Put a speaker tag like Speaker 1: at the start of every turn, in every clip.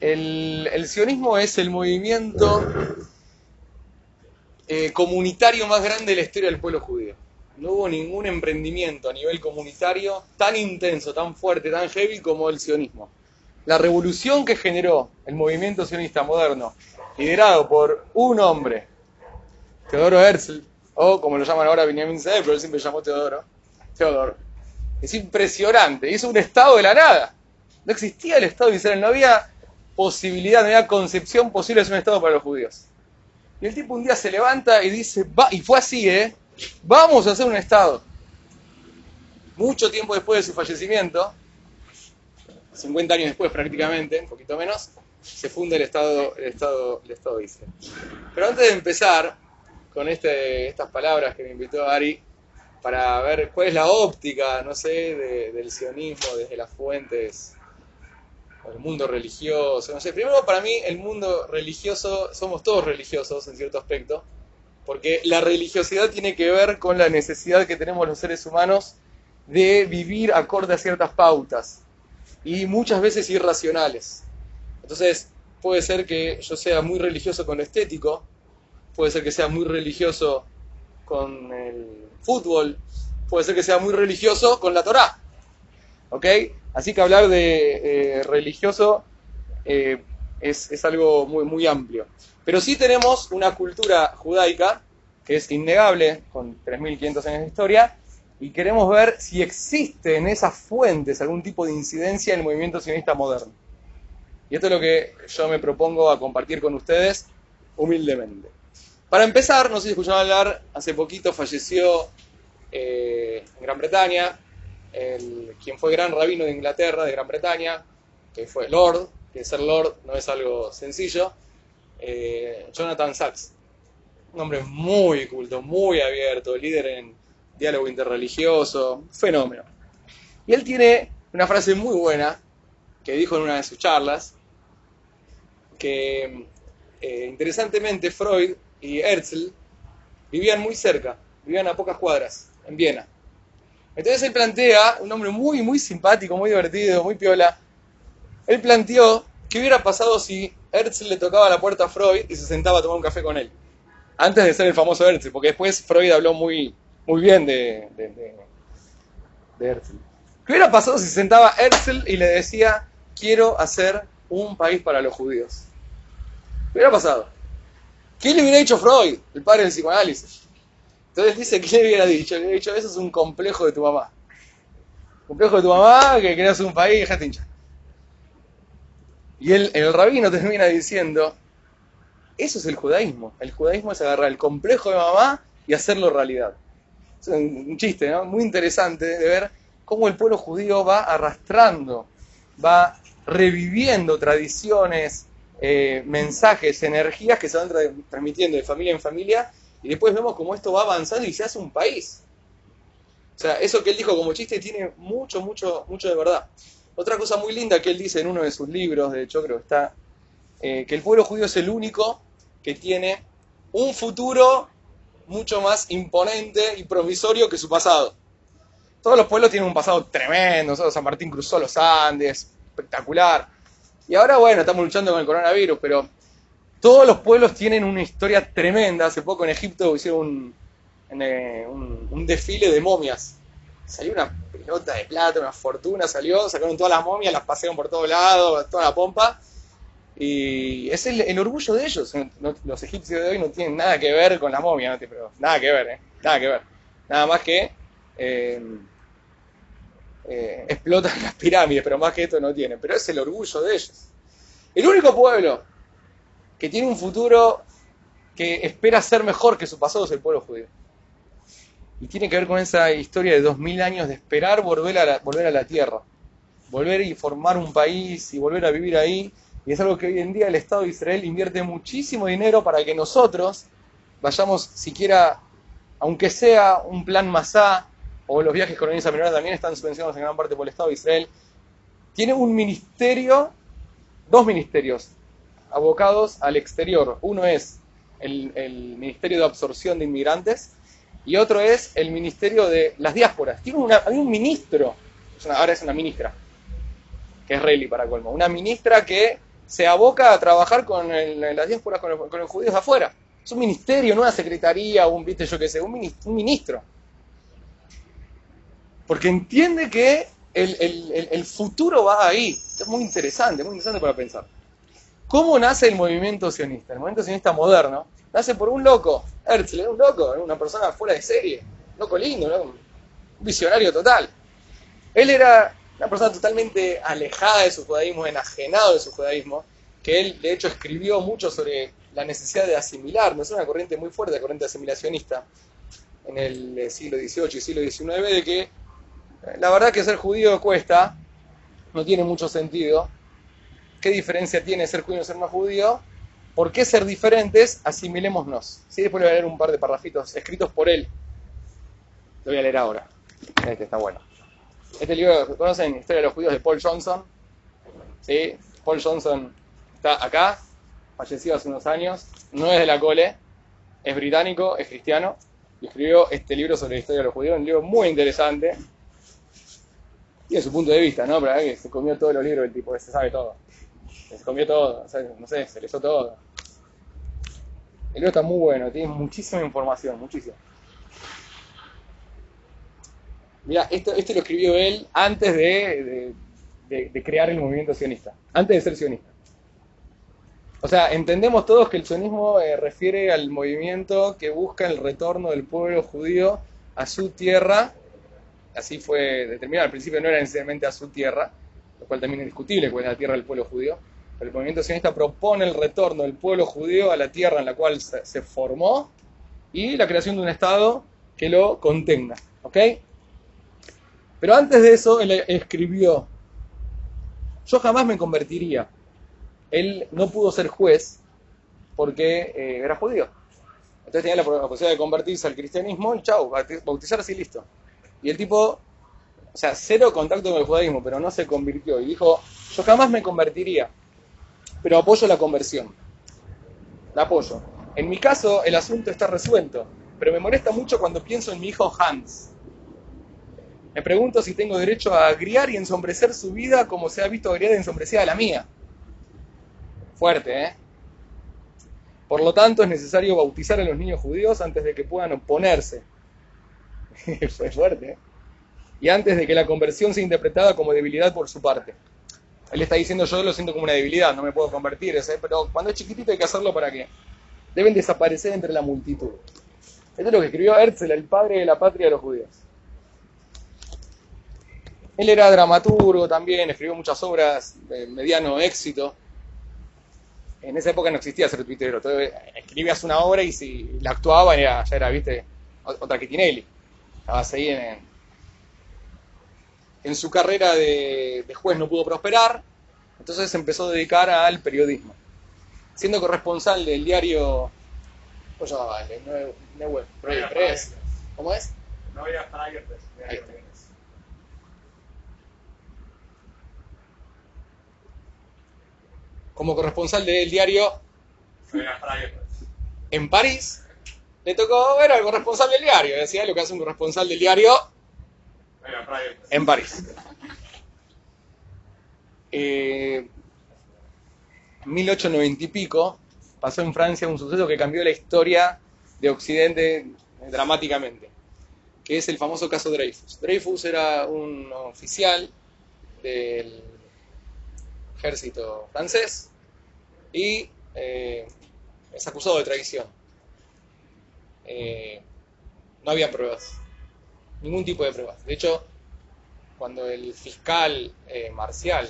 Speaker 1: el, el sionismo es el movimiento eh, comunitario más grande de la historia del pueblo judío. No hubo ningún emprendimiento a nivel comunitario tan intenso, tan fuerte, tan heavy como el sionismo. La revolución que generó el movimiento sionista moderno, liderado por un hombre, Teodoro Herzl, o como lo llaman ahora Benjamin Zeb, pero él siempre llamó Teodoro, Teodoro, es impresionante, hizo un estado de la nada. No existía el estado de Israel, no había posibilidad, no había concepción posible de un estado para los judíos. Y el tipo un día se levanta y dice, y fue así, ¿eh? Vamos a hacer un estado. Mucho tiempo después de su fallecimiento, 50 años después prácticamente, un poquito menos, se funda el Estado, el Estado, el estado de. Pero antes de empezar con este, estas palabras que me invitó Ari, para ver cuál es la óptica, no sé, de- del sionismo desde las fuentes, el mundo religioso, no sé. Primero, para mí, el mundo religioso, somos todos religiosos en cierto aspecto, porque la religiosidad tiene que ver con la necesidad que tenemos los seres humanos de vivir acorde a ciertas pautas y muchas veces irracionales. Entonces, puede ser que yo sea muy religioso con lo estético, puede ser que sea muy religioso con el fútbol, puede ser que sea muy religioso con la Torá. ¿Ok? Así que hablar de eh, religioso eh, es, es algo muy, muy amplio. Pero sí tenemos una cultura judaica que es innegable, con 3.500 años de historia, y queremos ver si existe en esas fuentes algún tipo de incidencia en el movimiento sionista moderno. Y esto es lo que yo me propongo a compartir con ustedes humildemente. Para empezar, no sé si escucharon hablar, hace poquito falleció eh, en Gran Bretaña el, quien fue gran rabino de Inglaterra, de Gran Bretaña, que fue Lord, que ser Lord no es algo sencillo, eh, Jonathan Sachs. Un hombre muy culto, muy abierto, líder en diálogo interreligioso, fenómeno. Y él tiene una frase muy buena que dijo en una de sus charlas, que eh, interesantemente Freud y Herzl vivían muy cerca, vivían a pocas cuadras, en Viena. Entonces él plantea, un hombre muy, muy simpático, muy divertido, muy piola, él planteó qué hubiera pasado si Herzl le tocaba la puerta a Freud y se sentaba a tomar un café con él, antes de ser el famoso Herzl, porque después Freud habló muy, muy bien de, de, de, Herzl. ¿Qué hubiera pasado si se sentaba Herzl y le decía, quiero hacer un país para los judíos? ¿Qué hubiera pasado? ¿Qué le hubiera dicho Freud, el padre del psicoanálisis? Entonces dice, ¿qué le hubiera dicho? Le hubiera dicho, eso es un complejo de tu mamá. Complejo de tu mamá, que querías un país, dejate hinchar. Y el, rabino termina diciendo, eso es el judaísmo. El judaísmo es agarrar el complejo de mamá y hacerlo realidad. Es un, chiste. Muy interesante de ver cómo el pueblo judío va arrastrando, va reviviendo tradiciones, eh, mensajes, energías que se van tra transmitiendo de familia en familia y después vemos cómo esto va avanzando y se hace un país. O sea, eso que él dijo como chiste tiene mucho, mucho, mucho de verdad. Otra cosa muy linda que él dice en uno de sus libros, de hecho creo que está, eh, que el pueblo judío es el único que tiene un futuro mucho más imponente y promisorio que su pasado. Todos los pueblos tienen un pasado tremendo, San Martín cruzó los Andes, espectacular. Y ahora, bueno, estamos luchando con el coronavirus, pero todos los pueblos tienen una historia tremenda. Hace poco en Egipto hicieron un, un, un desfile de momias. Salió una pelota de plata, una fortuna, salió, sacaron todas las momias, las pasearon por todos lados, toda la pompa. Y es el, orgullo de ellos. Los egipcios de hoy no tienen nada que ver con la momia, no pero nada que ver, ¿eh? nada que ver. Nada más que eh, eh, explotan las pirámides, pero más que esto no tienen. Pero es el orgullo de ellos. El único pueblo que tiene un futuro que espera ser mejor que su pasado es el pueblo judío. Y tiene que ver con esa historia de dos mil años de esperar volver a, la, volver a la tierra, volver y formar un país y volver a vivir ahí. Y es algo que hoy en día el Estado de Israel invierte muchísimo dinero para que nosotros vayamos siquiera, aunque sea un plan Masá, o los viajes colonias menores también están subvencionados en gran parte por el Estado de Israel. Tiene un ministerio, dos ministerios, abocados al exterior. Uno es el, Ministerio de Absorción de Inmigrantes y otro es el Ministerio de las Diásporas. Hay un ministro, ahora es una ministra, que es Reilly para colmo, una ministra que se aboca a trabajar con las diásporas, con, los- judíos afuera. Es un ministerio, no una secretaría, un, viste, yo qué sé, un minis- un ministro. Porque entiende que el- el futuro va ahí. Es muy interesante, muy interesante para pensar. ¿Cómo nace el movimiento sionista? El movimiento sionista moderno nace por un loco. Herzl un loco, una persona fuera de serie. Loco lindo, un visionario total. Él era una persona totalmente alejada de su judaísmo, enajenado de su judaísmo, que él de hecho escribió mucho sobre la necesidad de asimilar, no es una corriente muy fuerte, la corriente asimilacionista, en el eh, siglo XVIII y siglo XIX, de que eh, la verdad que ser judío cuesta, no tiene mucho sentido. ¿Qué diferencia tiene ser judío y ser no judío? ¿Por qué ser diferentes? Asimilémonos. ¿Sí? Después le voy a leer un par de parrafitos escritos por él. Lo voy a leer ahora. Este está bueno. Este libro, ¿conocen Historia de los Judíos de Paul Johnson? ¿Sí? Paul Johnson está acá, falleció hace unos años, no es de la cole, es británico, es cristiano, y escribió este libro sobre la historia de los judíos, un libro muy interesante, y de su punto de vista, ¿no? Verdad que se comió todos los libros del tipo, se sabe todo. Se comió todo, no sé, se leyó todo. El libro está muy bueno, tiene muchísima información, muchísima. Mira, esto, esto lo escribió él antes de crear el movimiento sionista, antes de ser sionista. O sea, entendemos todos que el sionismo eh, refiere al movimiento que busca el retorno del pueblo judío a su tierra. Así fue determinado. Al principio no era necesariamente a su tierra, lo cual también es discutible, porque es la tierra del pueblo judío. Pero el movimiento sionista propone el retorno del pueblo judío a la tierra en la cual se, formó y la creación de un Estado que lo contenga. ¿Ok? Pero antes de eso, él escribió, yo jamás me convertiría. Él no pudo ser juez porque eh, era judío. Entonces tenía la posibilidad de convertirse al cristianismo y chau, bauti- bautizarse y listo. Y el tipo, o sea, cero contacto con el judaísmo, pero no se convirtió. Y dijo, yo jamás me convertiría, pero apoyo la conversión. La apoyo. En mi caso, el asunto está resuelto, pero me molesta mucho cuando pienso en mi hijo Hans. Me pregunto si tengo derecho a agriar y ensombrecer su vida como se ha visto agriada y ensombrecida la mía. Fuerte, ¿eh? Por lo tanto, es necesario bautizar a los niños judíos antes de que puedan oponerse. Fue fuerte, ¿eh? Y antes de que la conversión sea interpretada como debilidad por su parte. Él está diciendo, yo lo siento como una debilidad, no me puedo convertir, pero cuando es chiquitito hay que hacerlo para que deben desaparecer entre la multitud. Esto es lo que escribió Herzl, el padre de la patria de los judíos. Él era dramaturgo también, escribió muchas obras de mediano éxito. En esa época no existía ser tuitero, escribías una obra y si la actuaban ya era, viste, otra que Tinelli. Estabas ahí en, en su carrera de, de juez no pudo prosperar, entonces se empezó a dedicar al periodismo. Siendo corresponsal del diario, ¿cómo llamaba? El Press. ¿Cómo es?
Speaker 2: No había.
Speaker 1: Como corresponsal del diario en París, le tocó ver al corresponsal del diario, decía lo que hace un corresponsal del diario
Speaker 2: No había Freier, pues.
Speaker 1: En París. Eh, 1890 y pico pasó en Francia un suceso que cambió la historia de Occidente dramáticamente, que es el famoso caso Dreyfus. Dreyfus era un oficial del ejército francés y eh, es acusado de traición. Eh, no había pruebas, ningún tipo de pruebas. De hecho, cuando el fiscal eh, marcial,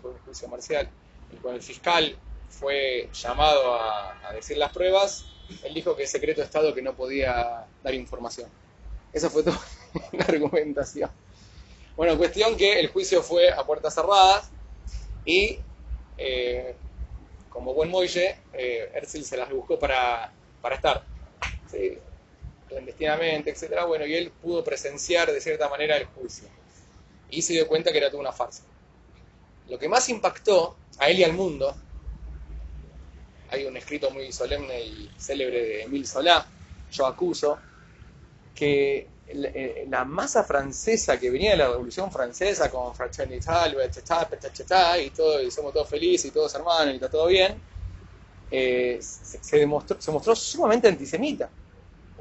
Speaker 1: fue un juicio marcial, y cuando el fiscal fue llamado a, decir las pruebas, él dijo que es secreto de Estado que no podía dar información. Esa fue toda la argumentación. Bueno, cuestión que el juicio fue a puertas cerradas y, eh, como buen Moille, eh, se las buscó para, para estar. ¿sí? Clandestinamente, etcétera, bueno, y él pudo presenciar de cierta manera el juicio. Y se dio cuenta que era toda una farsa. Lo que más impactó a él y al mundo, hay un escrito muy solemne y célebre de Emile Solá, Yo acuso, que la, eh, la masa francesa que venía de la Revolución Francesa con petacheta, y todo, y somos todos felices y todos hermanos y está todo bien, eh, se, se demostró, se mostró sumamente antisemita.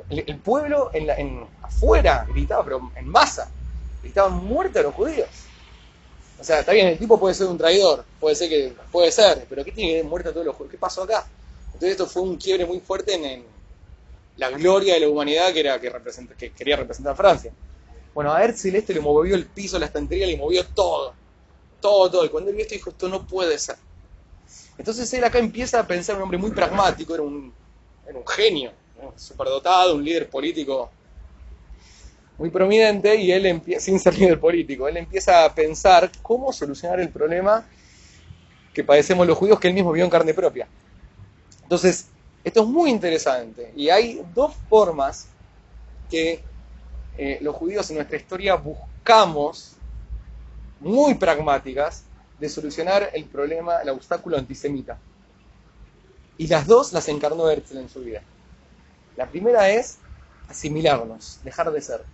Speaker 1: El, pueblo en afuera gritaba, pero en masa, gritaban muerte a los judíos. O sea, está bien, el tipo puede ser un traidor, puede ser que puede ser, pero ¿qué tiene que ver muerte a todos los judíos? ¿Qué pasó acá? Entonces esto fue un quiebre muy fuerte en, la gloria de la humanidad que era que, representa- que quería representar a Francia. Bueno, a Herzl este le movió el piso, la estantería, le movió todo. Todo, todo. Y cuando él vio esto dijo, esto no puede ser. Entonces él acá empieza a pensar un hombre muy pragmático, era un, era un genio. Superdotado, un líder político muy prominente, y él empieza, sin ser líder político, él empieza a pensar cómo solucionar el problema que padecemos los judíos que él mismo vio en carne propia. Entonces, esto es muy interesante, y hay dos formas que eh, los judíos en nuestra historia buscamos, muy pragmáticas, de solucionar el problema, el obstáculo antisemita. Y las dos las encarnó Herzl en su vida. La primera es asimilarnos, dejar de ser.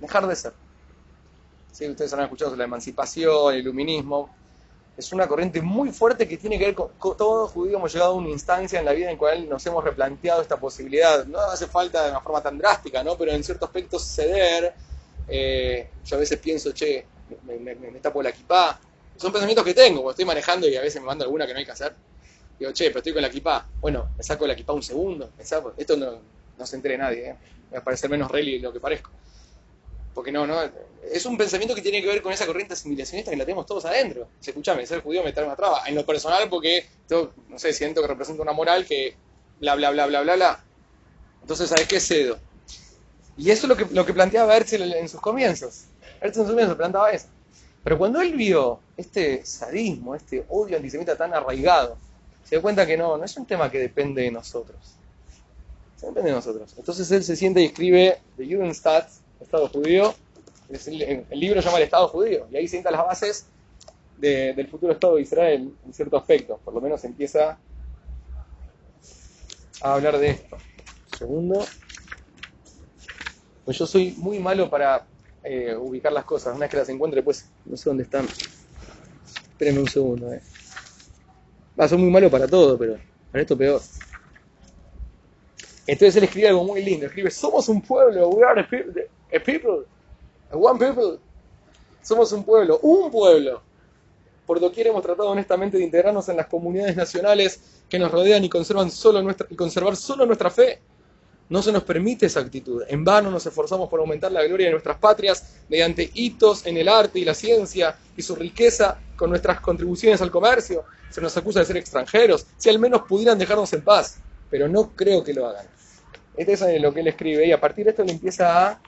Speaker 1: Dejar de ser. Sí, ustedes han escuchado sobre la emancipación, el iluminismo. Es una corriente muy fuerte que tiene que ver con, con todo judío. Hemos llegado a una instancia en la vida en la cual nos hemos replanteado esta posibilidad. No hace falta de una forma tan drástica, ¿no? pero en ciertos aspectos ceder. Eh, yo a veces pienso, che, me, me, me, tapo la kipá. Son pensamientos que tengo, porque estoy manejando y a veces me mando alguna que no hay que hacer. Digo, che, pero estoy con la kipá. Bueno, me saco la kipá un segundo. me saco- Esto no, se entere nadie, ¿eh? Me va a parecer menos rally de lo que parezco. Porque no, no, es un pensamiento que tiene que ver con esa corriente asimilacionista que la tenemos todos adentro. Si escuchame, ser judío me trae una traba. En lo personal, porque, yo, no sé, siento que representa una moral que bla, bla, bla, bla, bla, bla. Entonces, ¿sabes qué cedo? Y eso es lo que, lo que planteaba Herzl en sus comienzos. Herzl en sus comienzos planteaba eso. Pero cuando él vio este sadismo, este odio antisemita tan arraigado, se dio cuenta que no, no es un tema que depende de nosotros. Se depende de nosotros. Entonces él se siente y escribe The Judenstaat, Estado Judío. El, libro se llama El Estado Judío. Y ahí sienta las bases de- del futuro Estado de Israel en cierto aspecto. Por lo menos empieza a hablar de esto. Segundo. Pues yo soy muy malo para eh, ubicar las cosas. Una vez que las encuentre, pues no sé dónde están. Espérenme un segundo. Eh. Va, soy muy malo para todo, pero para esto peor. Entonces él escribe algo muy lindo. Escribe, somos un pueblo, we are a people, a people, a one people. Somos un pueblo, un pueblo. Por doquier hemos tratado honestamente de integrarnos en las comunidades nacionales que nos rodean y, conservan solo nuestra, y conservar solo nuestra fe. No se nos permite esa actitud. En vano nos esforzamos por aumentar la gloria de nuestras patrias mediante hitos en el arte y la ciencia y su riqueza con nuestras contribuciones al comercio. Se nos acusa de ser extranjeros. Si al menos pudieran dejarnos en paz. Pero no creo que lo hagan. Este es lo que él escribe y a partir de esto le empieza a,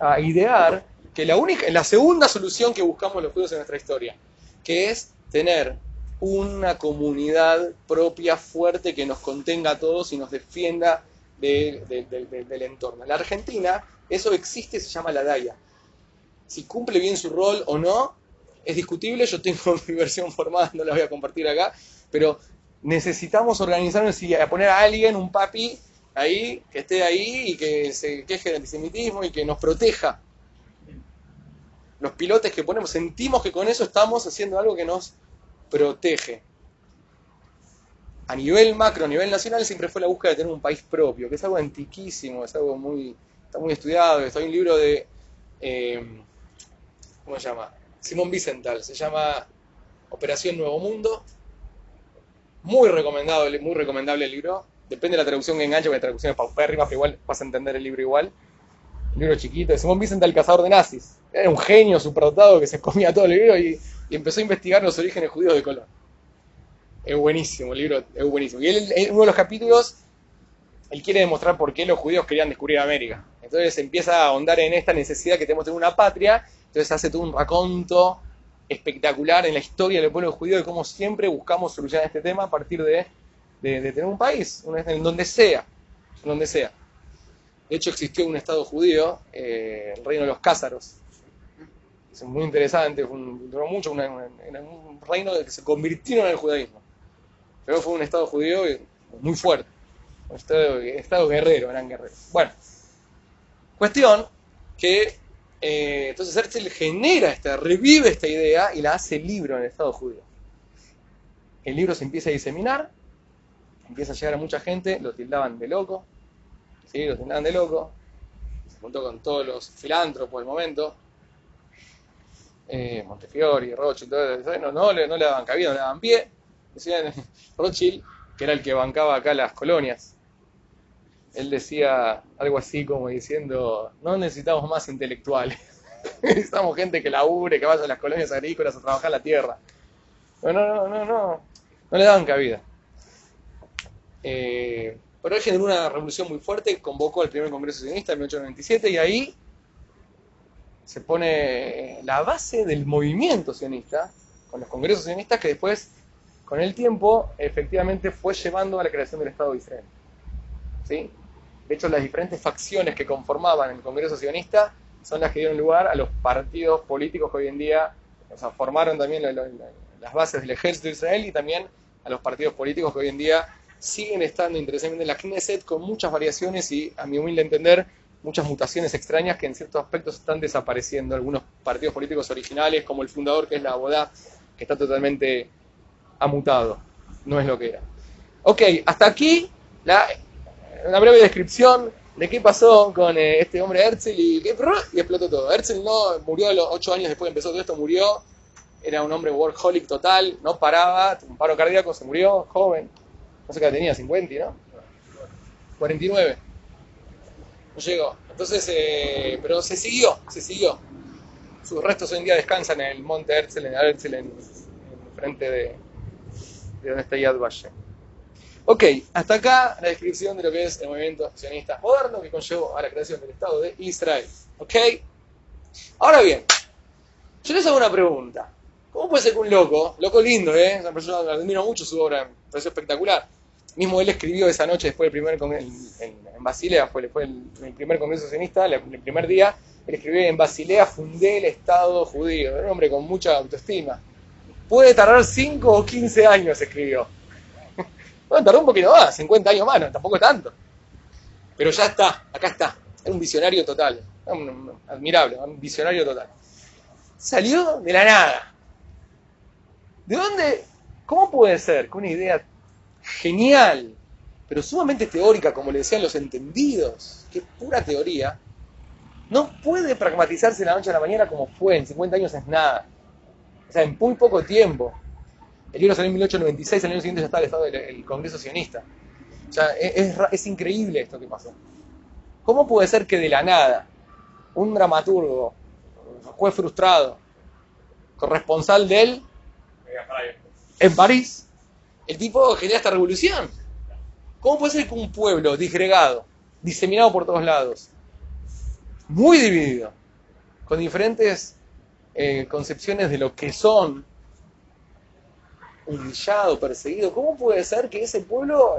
Speaker 1: a idear que la, única, la segunda solución que buscamos los judíos en nuestra historia, que es tener una comunidad propia fuerte que nos contenga a todos y nos defienda de, de, de, del entorno. En la Argentina eso existe, se llama la DAIA. Si cumple bien su rol o no, es discutible, yo tengo mi versión formada, no la voy a compartir acá, pero necesitamos organizarnos y poner a alguien, un papi, ahí, que esté ahí y que se queje del antisemitismo y que nos proteja. Los pilotes que ponemos, sentimos que con eso estamos haciendo algo que nos protege. A nivel macro, a nivel nacional, siempre fue la búsqueda de tener un país propio, que es algo antiquísimo, es algo muy, está muy estudiado. Está hay un libro de, eh, ¿cómo se llama? Simón Wiesenthal, se llama Operación Nuevo Mundo. Muy recomendado, muy recomendable el libro. Depende de la traducción que enganche, porque la traducción es paupérrima, pero igual vas a entender el libro igual. Un libro chiquito, de Simón Wiesenthal, cazador de nazis. Era un genio superdotado que se comía todo el libro y, y empezó a investigar los orígenes judíos de Colón. Es buenísimo, el libro es buenísimo. Y él, en uno de los capítulos, él quiere demostrar por qué los judíos querían descubrir América. Entonces empieza a ahondar en esta necesidad que tenemos de una patria, entonces hace todo un raconto espectacular en la historia del pueblo judío de cómo siempre buscamos solucionar este tema a partir de, de, tener un país, en donde sea, donde sea. De hecho existió un estado judío, eh, el reino de los cázaros. Es muy interesante, duró mucho, una, una, un reino que se convirtió en el judaísmo. Pero fue un estado judío muy fuerte, un estado, guerrero, eran guerreros. Bueno, Cuestión que eh, entonces Herzl genera esta, revive esta idea y la hace libro en el Estado judío. El libro se empieza a diseminar, empieza a llegar a mucha gente, lo tildaban de loco, ¿sí? lo tildaban de loco, se juntó con todos los filántropos del momento, eh, Montefiori, Rothschild, todo no, no, no le daban cabida, no le daban pie. Decían Rothschild, que era el que bancaba acá las colonias, él decía algo así como diciendo, no necesitamos más intelectuales, necesitamos gente que labure, que vaya a las colonias agrícolas a trabajar la tierra. No, no, no, no, no, no le daban cabida. Eh, pero él generó una revolución muy fuerte, convocó al primer Congreso Sionista en 1897 y ahí se pone la base del movimiento sionista, con los congresos sionistas que después, con el tiempo, efectivamente fue llevando a la creación del Estado de Israel. ¿Sí? De hecho, las diferentes facciones que conformaban el Congreso sionista son las que dieron lugar a los partidos políticos que hoy en día, o sea, formaron también la, la, las bases del ejército de Israel y también a los partidos políticos que hoy en día siguen estando interesantemente en la Knesset con muchas variaciones y, a mi humilde entender, muchas mutaciones extrañas que en ciertos aspectos están desapareciendo. Algunos partidos políticos originales, como el fundador que es la Abodá, que está totalmente amutado. No es lo que era. Ok, hasta aquí la, una breve descripción de qué pasó con eh, este hombre Herzl y, y explotó todo. Herzl no murió a los ocho años después que empezó todo esto, murió. Era un hombre workaholic total, no paraba, un paro cardíaco, se murió, joven. No sé qué tenía, 50, ¿no? 49 no llegó. Entonces, eh, pero se siguió, se siguió. Sus restos hoy en día descansan en el monte Herzl, en Herzl, en, en frente de, de donde está Yad Vashem. Ok, hasta acá la descripción de lo que es el movimiento sionista moderno que conllevó a la creación del Estado de Israel. Ok, ahora bien, yo les hago una pregunta. ¿Cómo puede ser que un loco, loco lindo, eh? Una persona admiro mucho su obra, me pareció espectacular. Mismo él escribió esa noche después del primer con en, en, en, Basilea, fue, fue el, el, primer congreso sionista, el, el, primer día, él escribió en Basilea fundé el Estado judío, era un hombre con mucha autoestima. Puede tardar 5 o 15 años, escribió. Bueno, tardó un poquito más, 50 años más, no, tampoco tanto. Pero ya está, acá está. Es un visionario total, admirable, un visionario total. Salió de la nada. ¿De dónde? ¿Cómo puede ser que una idea genial, pero sumamente teórica, como le decían los entendidos, que pura teoría, no puede pragmatizarse de la noche a la mañana como fue, en 50 años es nada. O sea, en muy poco tiempo. El libro salió en 1896, el año siguiente ya estaba el estado del el Congreso Sionista. O sea, es, es, es, increíble esto que pasó. ¿Cómo puede ser que de la nada un dramaturgo, juez frustrado, corresponsal de él, en París, el tipo genera esta revolución? ¿Cómo puede ser que un pueblo disgregado, diseminado por todos lados, muy dividido, con diferentes eh, concepciones de lo que son, humillado, perseguido, ¿cómo puede ser que ese pueblo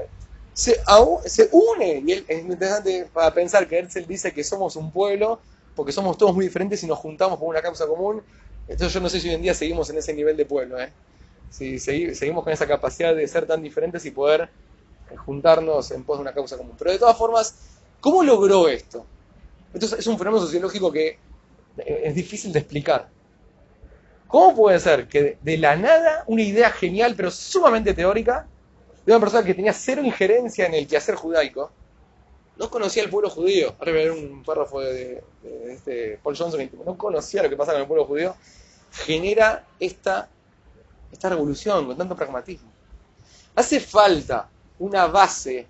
Speaker 1: se, se une? Y es interesante para pensar que Herzl dice que somos un pueblo porque somos todos muy diferentes y nos juntamos por una causa común. Entonces yo no sé si hoy en día seguimos en ese nivel de pueblo, ¿eh? Si seguimos con esa capacidad de ser tan diferentes y poder juntarnos en pos de una causa común. Pero de todas formas, ¿cómo logró esto? Esto es un fenómeno sociológico que es difícil de explicar. ¿Cómo puede ser que de la nada una idea genial pero sumamente teórica de una persona que tenía cero injerencia en el quehacer judaico, no conocía el pueblo judío? Ahora voy a ver un párrafo de este Paul Johnson, no conocía lo que pasa con el pueblo judío, genera esta, esta revolución con tanto pragmatismo. Hace falta una base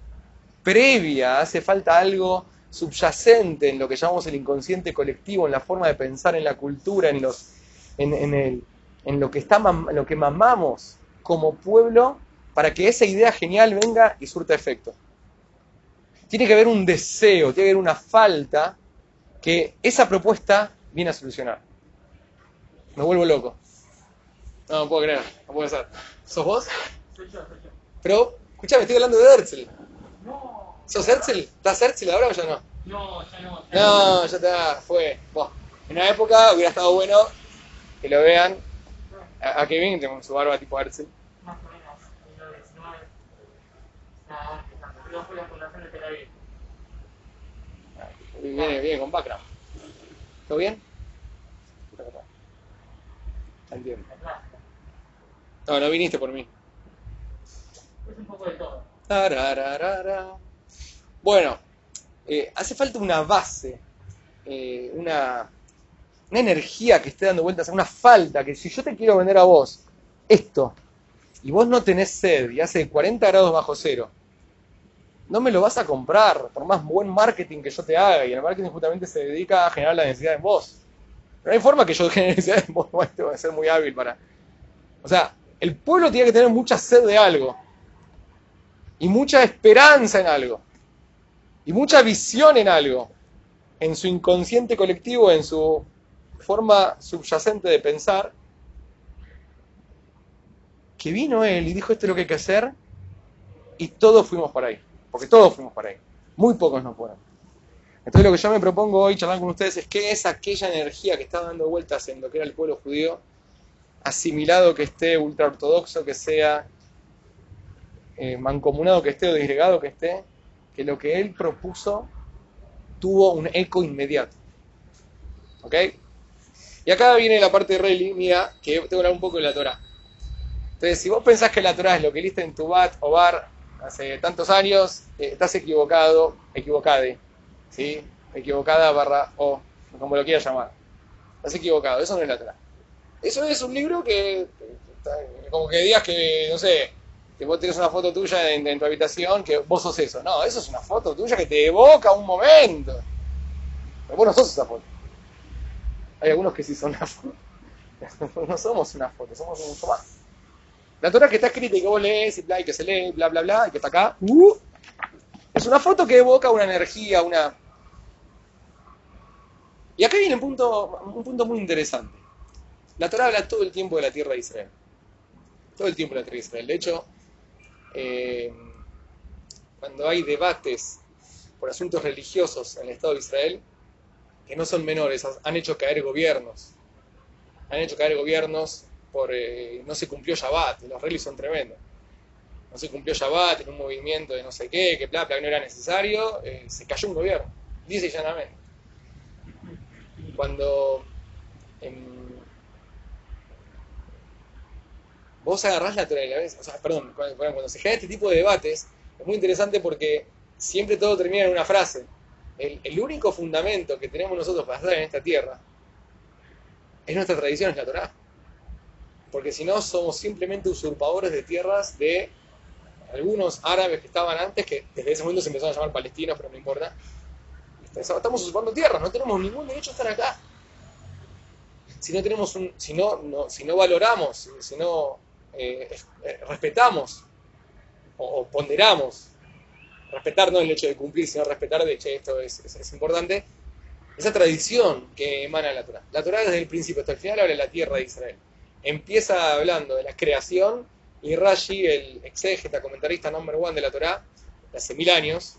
Speaker 1: previa, hace falta algo subyacente en lo que llamamos el inconsciente colectivo, en la forma de pensar en la cultura, en los en, en, el, en lo, que está, lo que mamamos como pueblo para que esa idea genial venga y surta efecto. Tiene que haber un deseo, tiene que haber una falta que esa propuesta viene a solucionar. Me vuelvo loco. No, no puedo creer, no puede ser. ¿Sos vos?
Speaker 3: Soy yo, soy yo.
Speaker 1: Pero, escuchame, estoy hablando de Herzl.
Speaker 3: No,
Speaker 1: ¿Sos Herzl? ¿Estás Herzl ahora o ya no?
Speaker 3: no, ya no. ya
Speaker 1: No, ya está, fue. Bueno, en una época hubiera estado bueno que lo vean a, a Kevin con su barba tipo Herzl.
Speaker 3: Más o menos, en los 19. Nada, empezando. Yo fui la fundación de Tel Aviv.
Speaker 1: Viene bien con background. ¿Todo bien? Entiendo. No, no viniste por mí.
Speaker 3: Es un poco de todo.
Speaker 1: Bueno, eh, hace falta una base, eh, una, una energía que esté dando vueltas, una falta, que si yo te quiero vender a vos esto, y vos no tenés sed y hace 40 grados bajo cero, no me lo vas a comprar, por más buen marketing que yo te haga, y el marketing justamente se dedica a generar la necesidad en vos. Pero hay forma que yo genere necesidad en vos, esto a ser muy hábil para... O sea, el pueblo tiene que tener mucha sed de algo y mucha esperanza en algo, y mucha visión en algo, en su inconsciente colectivo, en su forma subyacente de pensar, que vino él y dijo esto es lo que hay que hacer, y todos fuimos para ahí, porque todos fuimos para ahí, muy pocos no fueron. Entonces lo que yo me propongo hoy charlar con ustedes es qué es aquella energía que está dando vueltas en lo que era el pueblo judío, asimilado que esté, ultra ortodoxo que sea, eh, mancomunado que esté o disgregado que esté, que lo que él propuso tuvo un eco inmediato. Y acá viene la parte Reli mía, que tengo que hablar un poco de la Torah. Entonces, si vos pensás que la Torah es lo que leíste en tu bat o bar hace tantos años, eh, estás equivocado, equivocade. ¿Sí? Equivocada barra o, como lo quieras llamar. Estás equivocado, eso no es la Torah. Eso es un libro que, como que digas que, no sé, que vos tenés una foto tuya en, en, tu habitación, que vos sos eso. No, eso es una foto tuya que te evoca un momento. Pero vos no sos esa foto. Hay algunos que sí son una foto. no somos una foto, somos mucho más. La Torah que está escrita y que vos lees y, bla, y que se lee, bla, bla, bla, y que está acá, uh, es una foto que evoca una energía, una... Y acá viene un punto, un punto muy interesante. La Torah habla todo el tiempo de la tierra de Israel. Todo el tiempo de la tierra de Israel. De hecho, eh, cuando hay debates por asuntos religiosos en el Estado de Israel, que no son menores, han hecho caer gobiernos. Han hecho caer gobiernos por... Eh, no se cumplió Shabbat, los reyes son tremendos. No se cumplió Shabbat en un movimiento de no sé qué, que bla, que no era necesario, eh, se cayó un gobierno, dice llanamente. Cuando... En, vos agarrás la ves, o sea, perdón, cuando, cuando se genera este tipo de debates, es muy interesante porque siempre todo termina en una frase. El, único fundamento que tenemos nosotros para estar en esta tierra es nuestra tradición, es la Torah. Porque si no, somos simplemente usurpadores de tierras de algunos árabes que estaban antes, que desde ese momento se empezaron a llamar palestinos, pero no importa. Estamos usurpando tierras, no tenemos ningún derecho a estar acá. Si no tenemos un, si no, no si no valoramos, si no eh, eh, respetamos o, ponderamos, respetar no el hecho de cumplir, sino respetar de che, esto es, es, importante, esa tradición que emana la Torah. La Torah desde el principio hasta el final habla de la tierra de Israel. Empieza hablando de la creación y Rashi, el exégeta, comentarista number one de la Torah, de hace mil años,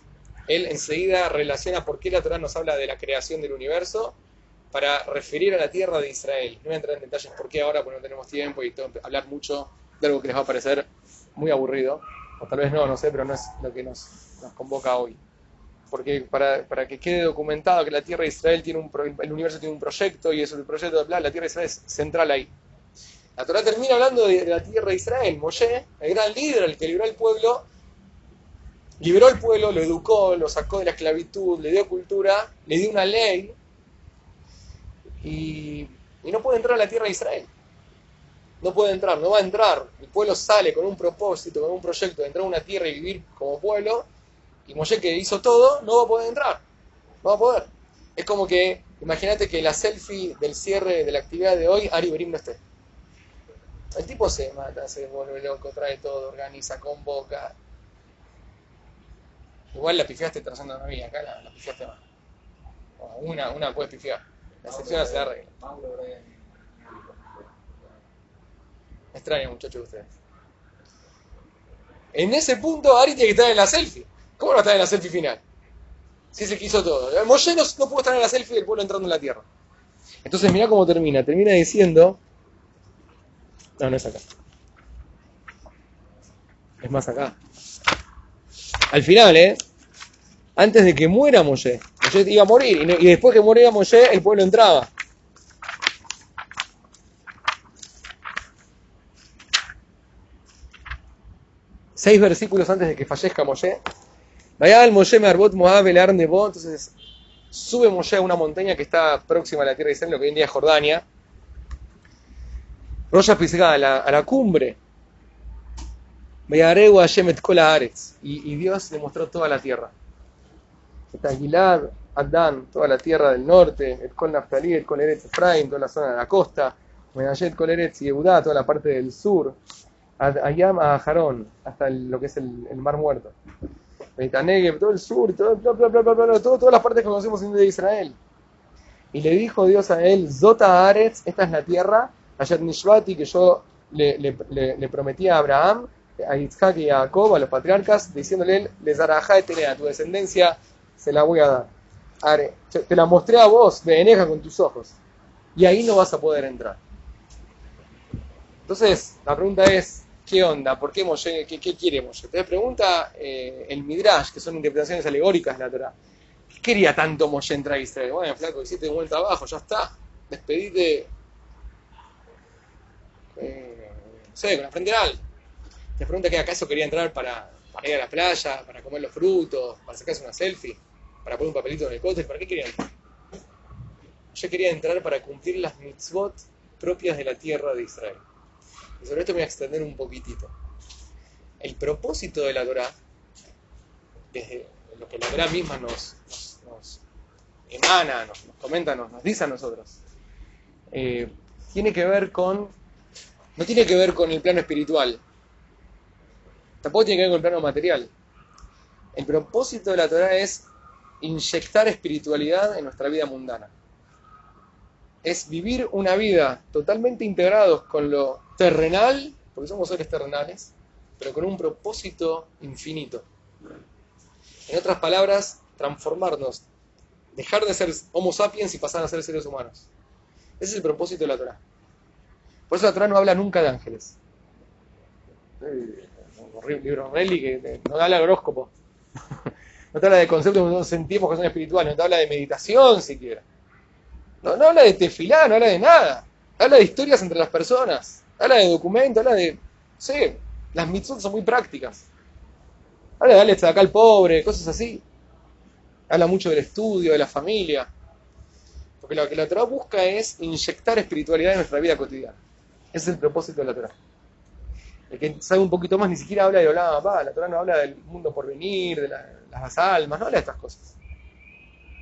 Speaker 1: él enseguida relaciona por qué la Torah nos habla de la creación del universo para referir a la tierra de Israel. No voy a entrar en detalles por qué ahora, porque no tenemos tiempo y hablar mucho de algo que les va a parecer muy aburrido, o tal vez no, no sé, pero no es lo que nos, nos convoca hoy. Porque para, para, que quede documentado que la tierra de Israel tiene un pro, el universo tiene un proyecto y eso el proyecto de bla, la tierra de Israel es central ahí. La Torah termina hablando de, la tierra de Israel. Moshe, el gran líder, el que libró al pueblo, liberó al pueblo, lo educó, lo sacó de la esclavitud, le dio cultura, le dio una ley y, y no puede entrar a la tierra de Israel no puede entrar, no va a entrar. El pueblo sale con un propósito, con un proyecto de entrar a una tierra y vivir como pueblo, y Moshe que hizo todo, no va a poder entrar. No va a poder. Es como que, imagínate que la selfie del cierre de la actividad de hoy, Ari Berim no esté. El tipo se mata, se vuelve loco, trae todo, organiza, convoca. Igual la pifiaste trazando una mía, acá la, la pifiaste más. Una, una puedes pifiar. La excepción se da regla. Me extraña, muchachos, de ustedes. En ese punto, Ari tiene que estar en la selfie. ¿Cómo no está en la selfie final? Si que hizo todo. Moshe no, pudo estar en la selfie del pueblo entrando en la tierra. Entonces, mira cómo termina. Termina diciendo. No, no es acá. Es más acá. Al final, ¿eh? Antes de que muera Moshe, Moshe iba a morir. Y, no- y después que moría Moshe, el pueblo entraba. Seis versículos antes de que fallezca Moshe. Vaya al Moshe Marbot Moab el Ar Nebo. Entonces sube Moshe a una montaña que está próxima a la tierra de Israel, lo que hoy en día es Jordania. Roya Pisgah, a la, a la cumbre. Y, y Dios le mostró toda la tierra. Está Gilad, Adán, toda la tierra del norte, el Kol Naftali, el Kol Eretz Efraim, toda la zona de la costa, Menashet, Kol Eretz y Eudá, toda la parte del sur, Ayam a Ajarón, hasta lo que es el, el Mar Muerto. Betanegev, todo el sur, todo, bla, bla, bla, todo- todas las partes que conocemos de Israel. Y le dijo Dios a él, Zota Aretz, esta es la tierra, Ayat Nishvati, que yo le, le, le- le prometí a Abraham, a Isaac y a Jacob, a los patriarcas, diciéndole les dará de a tu descendencia se la voy a dar. Are, te te la mostré a vos, de eneja con tus ojos. Y ahí no vas a poder entrar. Entonces, la pregunta es, ¿qué onda? ¿Por qué Moshe? ¿Qué, qué quiere Moshe? Entonces pregunta eh, el Midrash, que son interpretaciones alegóricas de la Torah. ¿Qué quería tanto Moshe entrar a Israel? Bueno, flaco, hiciste un buen trabajo, ya está. Despedite, eh, no sé, con la frente. Te pregunta que acaso quería entrar para, para ir a la playa, para comer los frutos, para sacarse una selfie, para poner un papelito en el cóctel, ¿para qué quería entrar? Yo quería entrar para cumplir las mitzvot propias de la tierra de Israel. Y sobre esto me voy a extender un poquitito. El propósito de la Torah, desde lo que la Torah misma nos, emana, nos, nos comenta, nos, nos dice a nosotros, eh, tiene que ver con, no tiene que ver con el plano espiritual, tampoco tiene que ver con el plano material. El propósito de la Torah es inyectar espiritualidad en nuestra vida mundana. Es vivir una vida totalmente integrados con lo terrenal, porque somos seres terrenales, pero con un propósito infinito. En otras palabras, transformarnos, dejar de ser Homo sapiens y pasar a ser seres humanos. Ese es el propósito de la Torah. Por eso la Torah no habla nunca de ángeles. Eh, un libro Relly que no habla de horóscopo. No te habla de conceptos que nosotros sentimos que son espirituales, no te habla de meditación siquiera. No, no habla de tefilá, no habla de nada. Habla de historias entre las personas. Habla de documentos, habla de. Sí, las mitzvot son muy prácticas. Habla de darle acá al pobre, cosas así. Habla mucho del estudio, de la familia. Porque lo que la Torah busca es inyectar espiritualidad en nuestra vida cotidiana. Ese es el propósito de la Torah. El que sabe un poquito más ni siquiera habla de Olam Abba, la Torah no habla del mundo por venir, de la- las almas, no habla de estas cosas.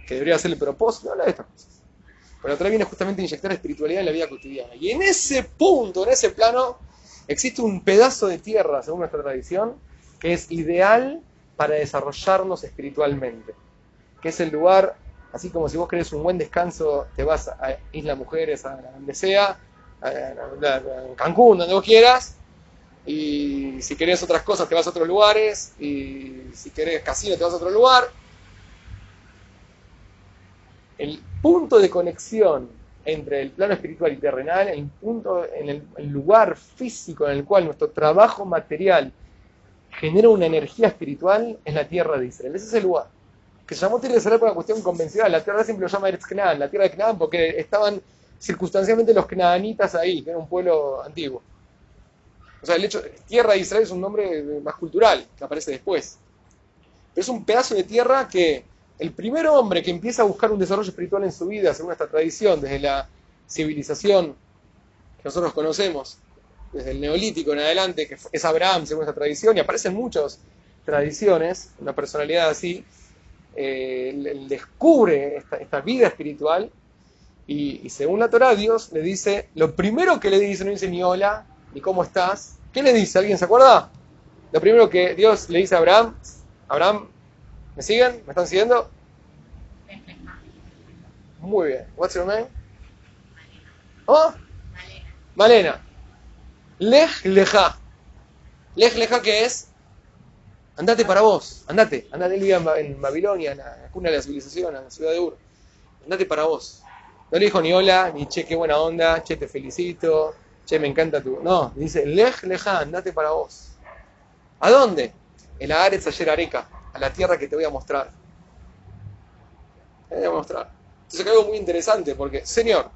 Speaker 1: Que debería ser el propósito, no habla de estas cosas. Pero Torah viene justamente inyectar espiritualidad en la vida cotidiana. Y en ese punto, en ese plano, existe un pedazo de tierra, según nuestra tradición, que es ideal para desarrollarnos espiritualmente. Que es el lugar, así como si vos querés un buen descanso, te vas a Isla Mujeres, a donde sea, a, a- a Cancún, donde vos quieras, y si querés otras cosas te vas a otros lugares, y si querés casino te vas a otro lugar. El punto de conexión entre el plano espiritual y terrenal, el punto en el, lugar físico en el cual nuestro trabajo material genera una energía espiritual es la tierra de Israel. Ese es el lugar. Que se llamó tierra de Israel por una cuestión convencional. La tierra siempre lo llama Eretz Canaan, la tierra de Canaan, porque estaban circunstancialmente los canaanitas ahí, que era un pueblo antiguo. O sea, el hecho, tierra de Israel es un nombre más cultural, que aparece después. Pero es un pedazo de tierra que el primer hombre que empieza a buscar un desarrollo espiritual en su vida, según esta tradición, desde la civilización que nosotros conocemos, desde el neolítico en adelante, que es Abraham, según esta tradición, y aparecen muchas tradiciones, una personalidad así, eh, descubre esta, esta vida espiritual, y, y según la Torah, Dios le dice, lo primero que le dice, no dice ni hola, ni cómo estás, ¿qué le dice? ¿Alguien se acuerda? Lo primero que Dios le dice a Abraham, Abraham, ¿me siguen? ¿Me están siguiendo? Muy bien. What's your name? ¿Oh? Malena. Lej leja. Lej leja, ¿qué es? Andate para vos. Andate. Andate. Vivía en, Ba- en Babilonia, en la cuna de la civilización, en la ciudad de Ur. Andate para vos. No le dijo ni hola, ni che, qué buena onda, che, te felicito, che, me encanta tu. No, dice, lej leja, andate para vos. ¿A dónde? El Aretz ayer Areca, la tierra que te voy a mostrar. te voy a mostrar. Entonces acá algo muy interesante, porque, señor.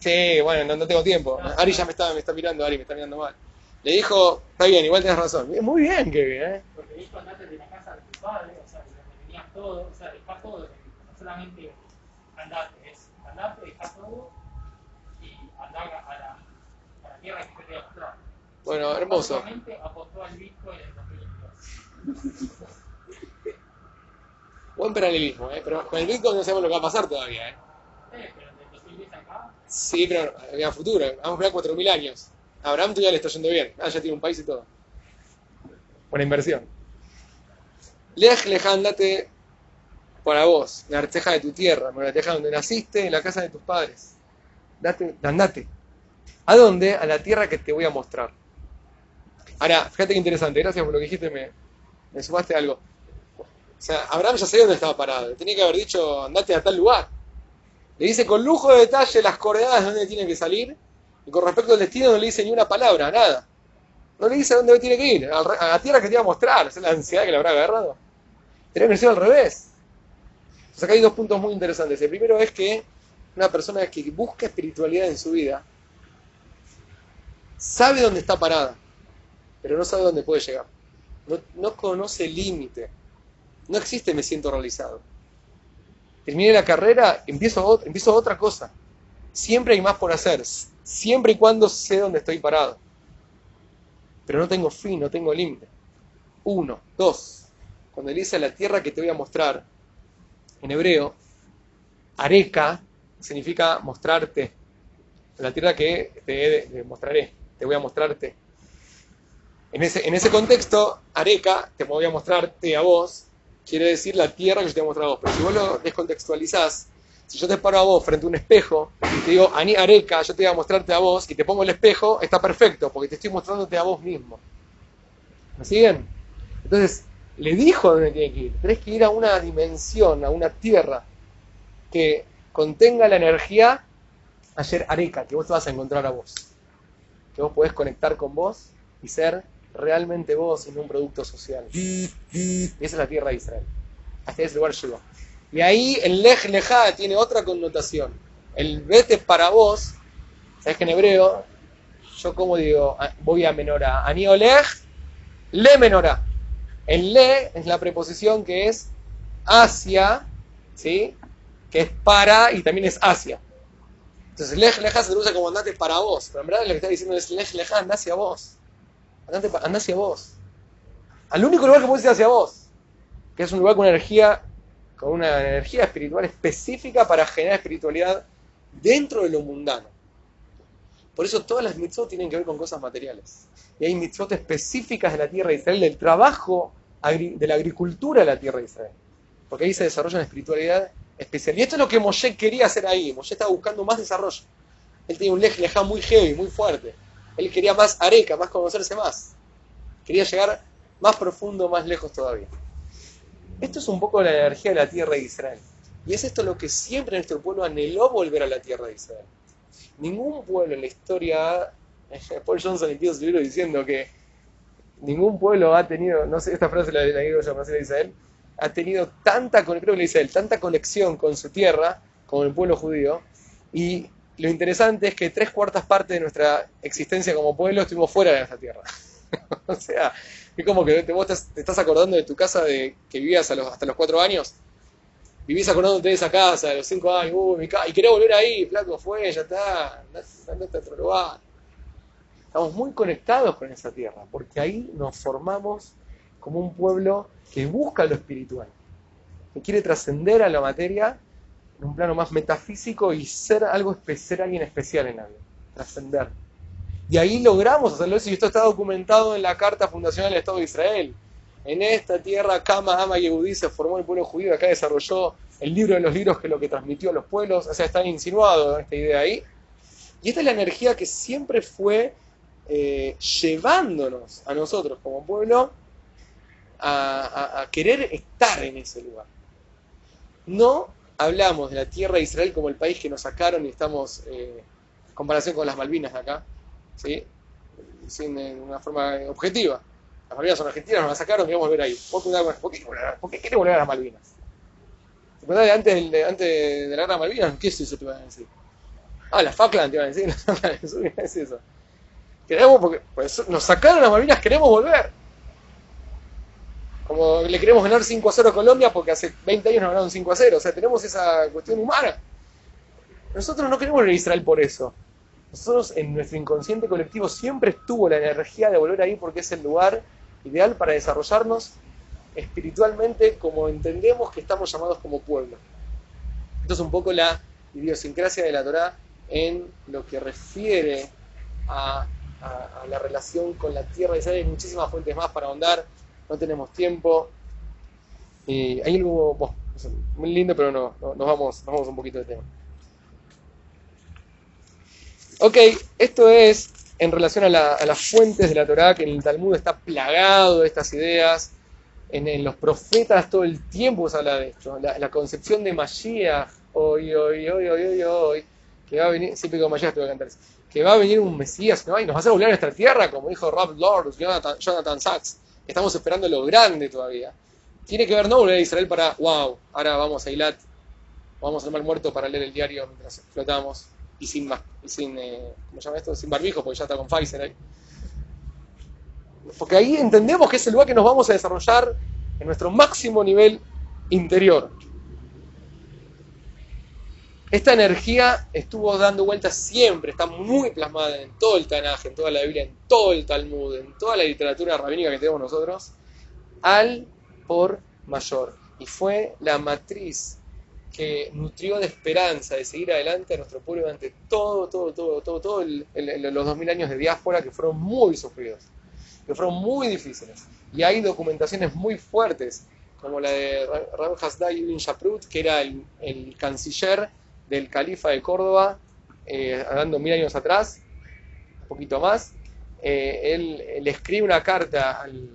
Speaker 1: Sí, bueno, no, no tengo tiempo. Ari ya me está, me está mirando, Ari me está mirando mal. Le dijo, está bien, igual tenés razón. Muy bien, Kevin, ¿eh?
Speaker 3: Porque dijo andate de la casa de tu padre, o sea, de donde tenías todo, o sea, dejá todo, no solamente andate, es andate, dejá todo y andá a la, a la tierra que te voy a mostrar.
Speaker 1: Bueno, hermoso.
Speaker 3: Apostó al Bitcoin en 2022.
Speaker 1: Buen paralelismo, ¿eh? Pero con el Bitcoin no sabemos lo que va a pasar todavía, ¿eh?
Speaker 3: Eh, pero del 2010 acá,
Speaker 1: Sí, pero había futuro. Vamos a esperar 4.000 años. A Abraham todavía le está yendo bien. Ah, ya tiene un país y todo. Buena inversión. Lej, leja, andate para vos, la arteja de tu tierra, la arteja donde naciste, en la casa de tus padres. Date, andate. ¿A dónde? A la tierra que te voy a mostrar. Ahora, fíjate qué interesante, gracias por lo que dijiste, me, me sumaste algo. O sea, Abraham ya sabía dónde estaba parado, tenía que haber dicho, andate a tal lugar. Le dice con lujo de detalle las coordenadas de dónde tiene que salir, y con respecto al destino no le dice ni una palabra, nada. No le dice dónde tiene que ir, a la tierra que te iba a mostrar, es la ansiedad que le habrá agarrado. Tenía que ser al revés. Entonces acá hay dos puntos muy interesantes. El primero es que una persona que busca espiritualidad en su vida sabe dónde está parada, pero no sabe dónde puede llegar. No, no conoce límite. No existe me siento realizado. Terminé la carrera, empiezo, empiezo otra cosa. Siempre hay más por hacer, siempre y cuando sé dónde estoy parado. Pero no tengo fin, no tengo límite. Uno, dos. Cuando le dice la tierra que te voy a mostrar, en hebreo, areka significa mostrarte. La tierra que te mostraré, te voy a mostrarte. En ese, en ese contexto, areka, te voy a mostrarte a vos, quiere decir la tierra que yo te voy a mostrar a vos. Pero si vos lo descontextualizás, si yo te paro a vos frente a un espejo y te digo, Ani Areca, yo te voy a mostrarte a vos y te pongo el espejo, está perfecto, porque te estoy mostrándote a vos mismo. ¿Me siguen? Entonces, le dijo dónde tiene que ir. Tenés que ir a una dimensión, a una tierra que contenga la energía ayer Areca, que vos te vas a encontrar a vos. Que vos podés conectar con vos y ser realmente vos y no un producto social. Y esa es la tierra de Israel. Hasta ese lugar llegó. Y ahí el lej lejá tiene otra connotación. El vete para vos, sabes que en hebreo, yo como digo, voy a menorá. Ani olej, le menorá. El le es la preposición que es hacia, ¿sí? Que es para y también es hacia. Entonces lej lejá se usa como andate para vos. Pero en verdad lo que está diciendo es lej lejá, anda hacia vos. Andate anda hacia vos. Al único lugar que puedes ir hacia vos. Que es un lugar con energía con una energía espiritual específica para generar espiritualidad dentro de lo mundano. Por eso todas las mitzvot tienen que ver con cosas materiales. Y hay mitzvot específicas de la tierra de Israel, del trabajo de la agricultura de la tierra de Israel. Porque ahí se desarrolla una espiritualidad especial. Y esto es lo que Moshe quería hacer ahí. Moshe estaba buscando más desarrollo. Él tenía un lej lejá muy heavy, muy fuerte. Él quería más areca, más conocerse más. Quería llegar más profundo, más lejos todavía. Esto es un poco la energía de la tierra de Israel. Y es esto lo que siempre nuestro pueblo anheló volver a la tierra de Israel. Ningún pueblo en la historia, Paul Johnson empieza su libro diciendo que ningún pueblo ha tenido, no sé, esta frase la, la sé de Israel, ha tenido tanta, con- creo que él, tanta conexión con su tierra, como el pueblo judío. Y lo interesante es que tres cuartas partes de nuestra existencia como pueblo estuvimos fuera de nuestra tierra. o sea, es como que vos te estás acordando de tu casa de que vivías a hasta los cuatro años. Vivís acordándote de esa casa, de los cinco años, uy, mi casa, y querés volver ahí, flaco, fue, ya está, andate a. Estamos muy conectados con esa tierra, porque ahí nos formamos como un pueblo que busca lo espiritual, que quiere trascender a la materia en un plano más metafísico y ser algo ser alguien especial en vida, trascender. Y ahí logramos hacerlo eso, y esto está documentado en la Carta Fundacional del Estado de Israel. En esta tierra, Kama, Ama y Yehudí se formó el pueblo judío, acá desarrolló el libro de los libros que es lo que transmitió a los pueblos, o sea, está insinuado esta idea ahí. Y esta es la energía que siempre fue eh, llevándonos a nosotros como pueblo a- a querer estar en ese lugar. No hablamos de la tierra de Israel como el país que nos sacaron y estamos eh, en comparación con las Malvinas de acá, ¿sí? Sin, eh, una forma objetiva. Las Malvinas son argentinas, nos las sacaron, queremos volver ahí. ¿Por qué, ¿Por qué, ¿Por qué quiere volver a las Malvinas? Acordate, Antes, del- de, antes de la guerra de Malvinas, ¿qué es eso te iban a decir? Ah, la Falkland te iban a decir, las Falkland, a eso. Queremos, porque pues, nos sacaron las Malvinas, queremos volver. Como le queremos ganar 5 a 0 a Colombia porque hace 20 años nos ganaron 5 a 0. O sea, tenemos esa cuestión humana. Nosotros no queremos ir a Israel por eso. Nosotros en nuestro inconsciente colectivo siempre estuvo la energía de volver ahí porque es el lugar ideal para desarrollarnos espiritualmente como entendemos que estamos llamados como pueblo. Esto es un poco la idiosincrasia de la Torah en lo que refiere a, la relación con la tierra de. Hay muchísimas fuentes más para ahondar, no tenemos tiempo. Eh, hay algo muy lindo, pero no, no- nos, vamos, vamos un poquito de tema. Ok, esto es en relación a, la- a las fuentes de la Torah, que en el Talmud está plagado de estas ideas. En, los profetas todo el tiempo se habla de esto. La, concepción de Mashiach, hoy, hoy, hoy, hoy, hoy, hoy, que va a venir, siempre con Mashiach te voy a cantar que va a venir un Mesías ¿no? y nos va a hacer volver a nuestra tierra, como dijo Rob Lord, Jonathan Sachs. Estamos esperando lo grande todavía. Tiene que ver no Israel para, wow, ahora vamos a Eilat, vamos al mar muerto para leer el diario mientras flotamos y sin y sin, eh, ¿cómo llama esto? Sin barbijo, porque ya está con Pfizer ahí. Porque ahí entendemos que es el lugar que nos vamos a desarrollar en nuestro máximo nivel interior. Esta energía estuvo dando vueltas siempre, está muy plasmada en todo el Tanaj, en toda la Biblia, en todo el Talmud, en toda la literatura rabínica que tenemos nosotros, al por mayor. Y fue la matriz que nutrió de esperanza, de seguir adelante a nuestro pueblo durante todo, todo, todo, todo, todo el- el- los 2000 años de diáspora que fueron muy sufridos, que fueron muy difíciles. Y hay documentaciones muy fuertes, como la de Ra- Rab Hasdai ibn Shaprut, que era el canciller del califa de Córdoba, eh, mil años atrás, un poquito más. Eh, él, él escribe una carta al,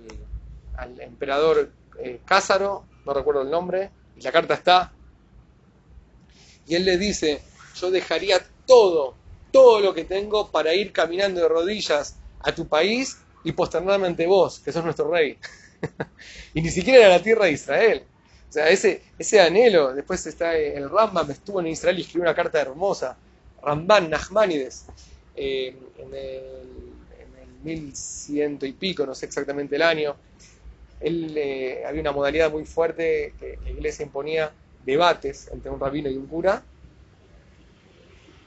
Speaker 1: al emperador eh, Cásaro, no recuerdo el nombre, y la carta está y él le dice, yo dejaría todo, todo lo que tengo para ir caminando de rodillas a tu país y posternarme ante vos, que sos nuestro rey. y ni siquiera era la tierra de Israel. O sea, ese, ese anhelo, después está el Rambam, estuvo en Israel y escribió una carta hermosa, Ramban Nachmanides, eh, en, el, en el 1100 y pico, no sé exactamente el año. Él, eh, había una modalidad muy fuerte que la iglesia imponía debates entre un rabino y un cura,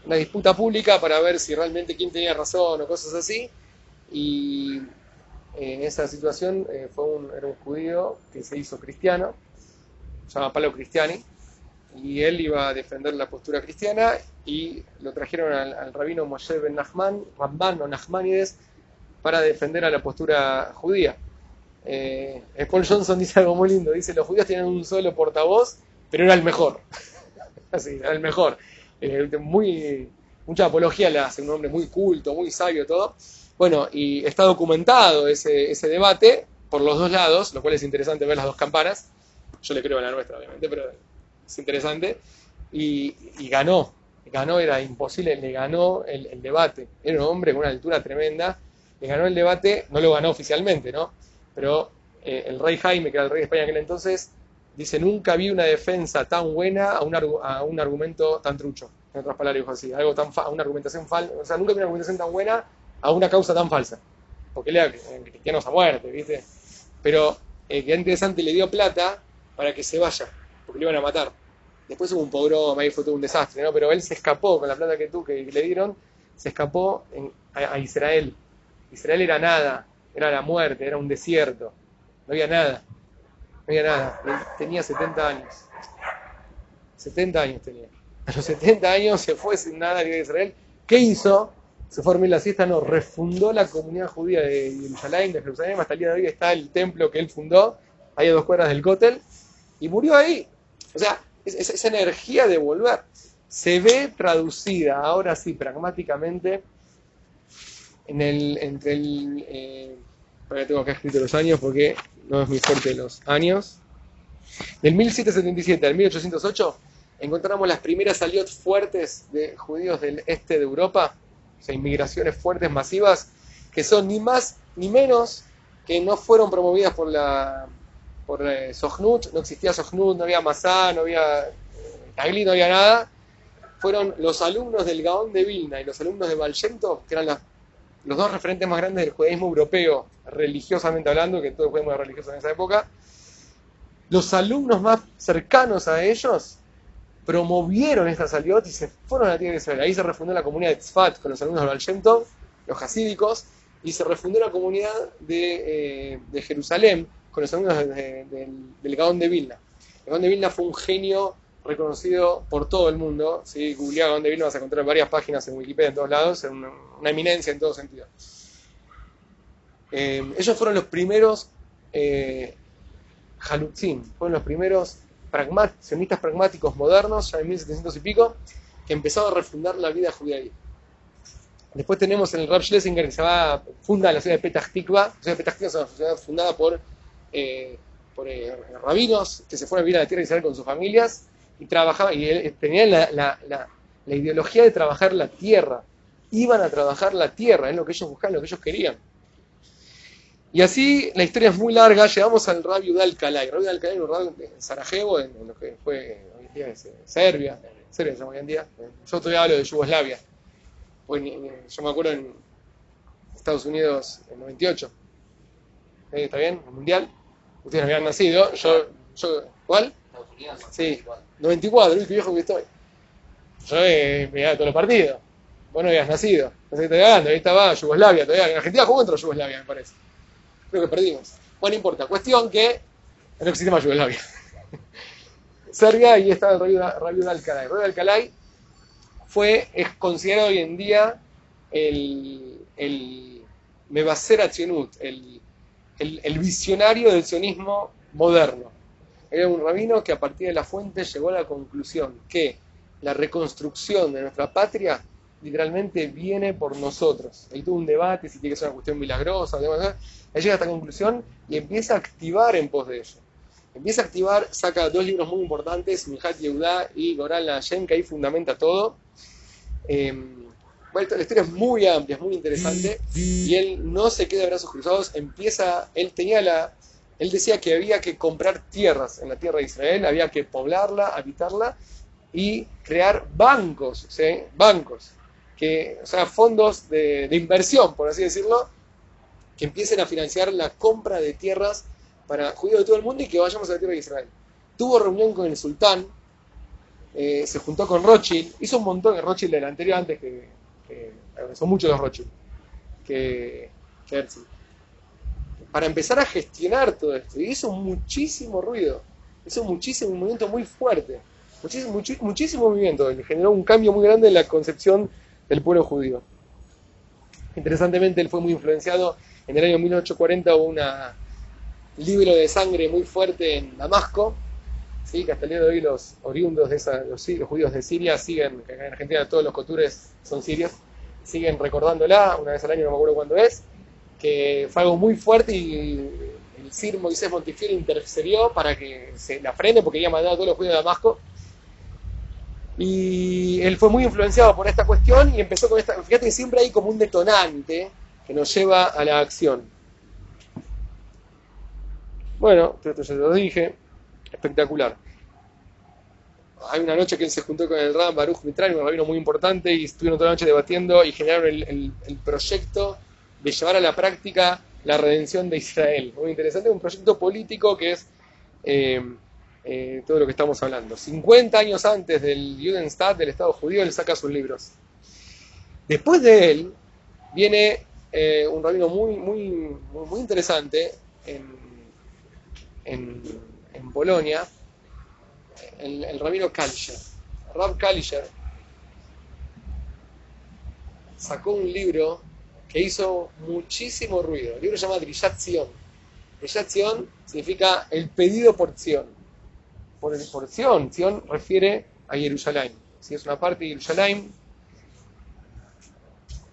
Speaker 1: una disputa pública para ver si realmente quién tenía razón o cosas así, y en esa situación eh, fue un, era un judío que se hizo cristiano, se llama Pablo Cristiani, y él iba a defender la postura cristiana y lo trajeron al, al rabino Moshe Ben Nachman, Ramban o Nachmanides, para defender a la postura judía. Eh, Paul Johnson dice algo muy lindo, dice, los judíos tienen un solo portavoz, pero era el mejor. Así, era el mejor. Eh, muy, mucha apología le hace, un hombre muy culto, muy sabio, todo. Bueno, y está documentado ese, ese debate por los dos lados, lo cual es interesante ver las dos campanas. Yo le creo a la nuestra, obviamente, pero es interesante. Y, y ganó, ganó, era imposible, le ganó el, debate. Era un hombre con una altura tremenda, le ganó el debate, no lo ganó oficialmente, ¿no? Pero eh, el rey Jaime, que era el rey de España en aquel entonces, dice, nunca vi una defensa tan buena a un, a un argumento tan trucho. En otras palabras, dijo así, algo tan a una argumentación falsa, o sea, nunca vi una argumentación tan buena a una causa tan falsa. Porque era eh, cristianos a muerte, ¿viste? Pero eh, que interesante, le dio plata para que se vaya, porque le iban a matar. Después hubo un pogrom, ahí fue todo un desastre, ¿no? Pero él se escapó con la plata que tú que le dieron, se escapó a, Israel. Israel era nada, era la muerte, era un desierto, no había nada, no había nada. Él tenía 70 años. 70 años tenía. A los 70 años se fue sin nada a Israel. ¿Qué hizo? Se fue a dormir la siesta, no, refundó la comunidad judía de Jerusalén, de Jerusalén, hasta el día de hoy está el templo que él fundó, ahí a dos cuadras del Kotel, y murió ahí. O sea, es- es- esa energía de volver se ve traducida, ahora sí, pragmáticamente, en el, entre el... Eh, tengo acá escrito los años porque no es muy fuerte los años. Del 1777 al 1808 encontramos las primeras saliot fuertes de judíos del este de Europa, o sea, inmigraciones fuertes, masivas, que son ni más ni menos que no fueron promovidas por la, por eh, no existía Sohnut, no había Masá, no había Tagli, no había nada, fueron los alumnos del Gaón de Vilna y los alumnos de Valshento, que eran los dos referentes más grandes del judaísmo europeo, religiosamente hablando, que todo el judaísmo religioso en esa época, los alumnos más cercanos a ellos promovieron esta saliot y se fueron a la tierra de Israel. Ahí se refundó la comunidad de Tzfat con los alumnos de Tov, los hasídicos, y se refundó la comunidad de, eh, de Jerusalén con los alumnos de- de- del, del Gaón de Vilna. El Gaón de Vilna fue un genio reconocido por todo el mundo. Si googleás Gaón de Vilna vas a encontrar varias páginas en Wikipedia en todos lados, una, eminencia en todo sentido. Eh, ellos fueron los primeros eh, fueron los primeros sionistas pragmáticos modernos, ya en 1700 y pico, que empezaron a refundar la vida judía ahí. Después tenemos el Rab Schlesinger que se va, funda la ciudad de Petah Tikva. La ciudad de Petah Tikva es una ciudad fundada por, eh, por eh, rabinos que se fueron a vivir a la tierra de Israel con sus familias y trabajaban, y eh, tenían la, la- la- ideología de trabajar la tierra. Iban a trabajar la tierra, es lo que ellos buscaban, lo que ellos querían. Y así la historia es muy larga, llegamos al Rabbi Udal Kalai. Rabbi Udal Kalai era un rabbi de Sarajevo, en, en lo que fue hoy en día eh, Serbia, Serbia se llama hoy en día. Yo todavía hablo de Yugoslavia. Pues, yo me acuerdo en Estados Unidos en 98. Eh, ¿Está bien? El Mundial. Ustedes habían nacido. Yo, yo, ¿Cuál? Sí, 94, uy, qué viejo que estoy. Yo eh, miraba todos los partidos. Vos no habías nacido. No sé qué te ganando. Ahí estaba Yugoslavia todavía. En Argentina jugó contra Yugoslavia, me parece. Creo que perdimos. Bueno, no importa. Cuestión que no existe más Yugoslavia. Serbia y estaba el Rabio de Alcalay. De Alcalay fue, es considerado hoy en día el, el Mebaser el, el, visionario del sionismo moderno. Era un rabino que a partir de la fuente llegó a la conclusión que la reconstrucción de nuestra patria literalmente viene por nosotros. Ahí tuvo un debate si tiene que ser una cuestión milagrosa, demás. Él llega a esta conclusión y empieza a activar en pos de ello. Empieza a activar, saca dos libros muy importantes, Mihat Yehudá y Goral Hashem, que ahí fundamenta todo. Eh, la historia es muy amplia, es muy interesante, y él no se queda de brazos cruzados, empieza, él tenía la, él decía que había que comprar tierras en la tierra de Israel, había que poblarla, habitarla y crear bancos, bancos, que, o sea, fondos de, de inversión, por así decirlo, que empiecen a financiar la compra de tierras para judíos de todo el mundo y que vayamos a la tierra de Israel. Tuvo reunión con el sultán, eh, se juntó con Rothschild, hizo un montón de Rothschild del anterior antes que, que son muchos los Rothschild, que, que para empezar a gestionar todo esto. Y hizo muchísimo ruido, hizo muchísimo, un movimiento muy fuerte, muchísimo, movimiento, y generó un cambio muy grande en la concepción del pueblo judío. Interesantemente, él fue muy influenciado. En el año 1840 hubo un libro de sangre muy fuerte en Damasco, ¿sí? que hasta el día de hoy los oriundos de esa, los, judíos de Siria siguen, que en Argentina todos los cotures son sirios, siguen recordándola, una vez al año, no me acuerdo cuándo es, que fue algo muy fuerte y el Sir Moisés Montefiore intercedió para que se la frene porque había mandado a todos los judíos de Damasco. Y él fue muy influenciado por esta cuestión y empezó con esta. Fíjate que siempre hay como un detonante que nos lleva a la acción. Bueno, esto ya lo dije, espectacular. Hay una noche que él se juntó con el Ram Baruch Mitrani, un rabino muy importante, y estuvieron toda la noche debatiendo y generaron el, el- proyecto de llevar a la práctica la redención de Israel. Muy interesante, un proyecto político que es eh, eh, todo lo que estamos hablando. 50 años antes del Judenstaat, del Estado judío, él saca sus libros. Después de él viene eh, un rabino muy, muy, muy interesante en, en, en Polonia, el, el rabino Kalischer. Rab Kalischer sacó un libro que hizo muchísimo ruido. El libro se llama Drishat Zion. Drishat significa el pedido por Zion. Por, el, por Zion refiere a Jerusalén. Si es una parte de Jerusalén,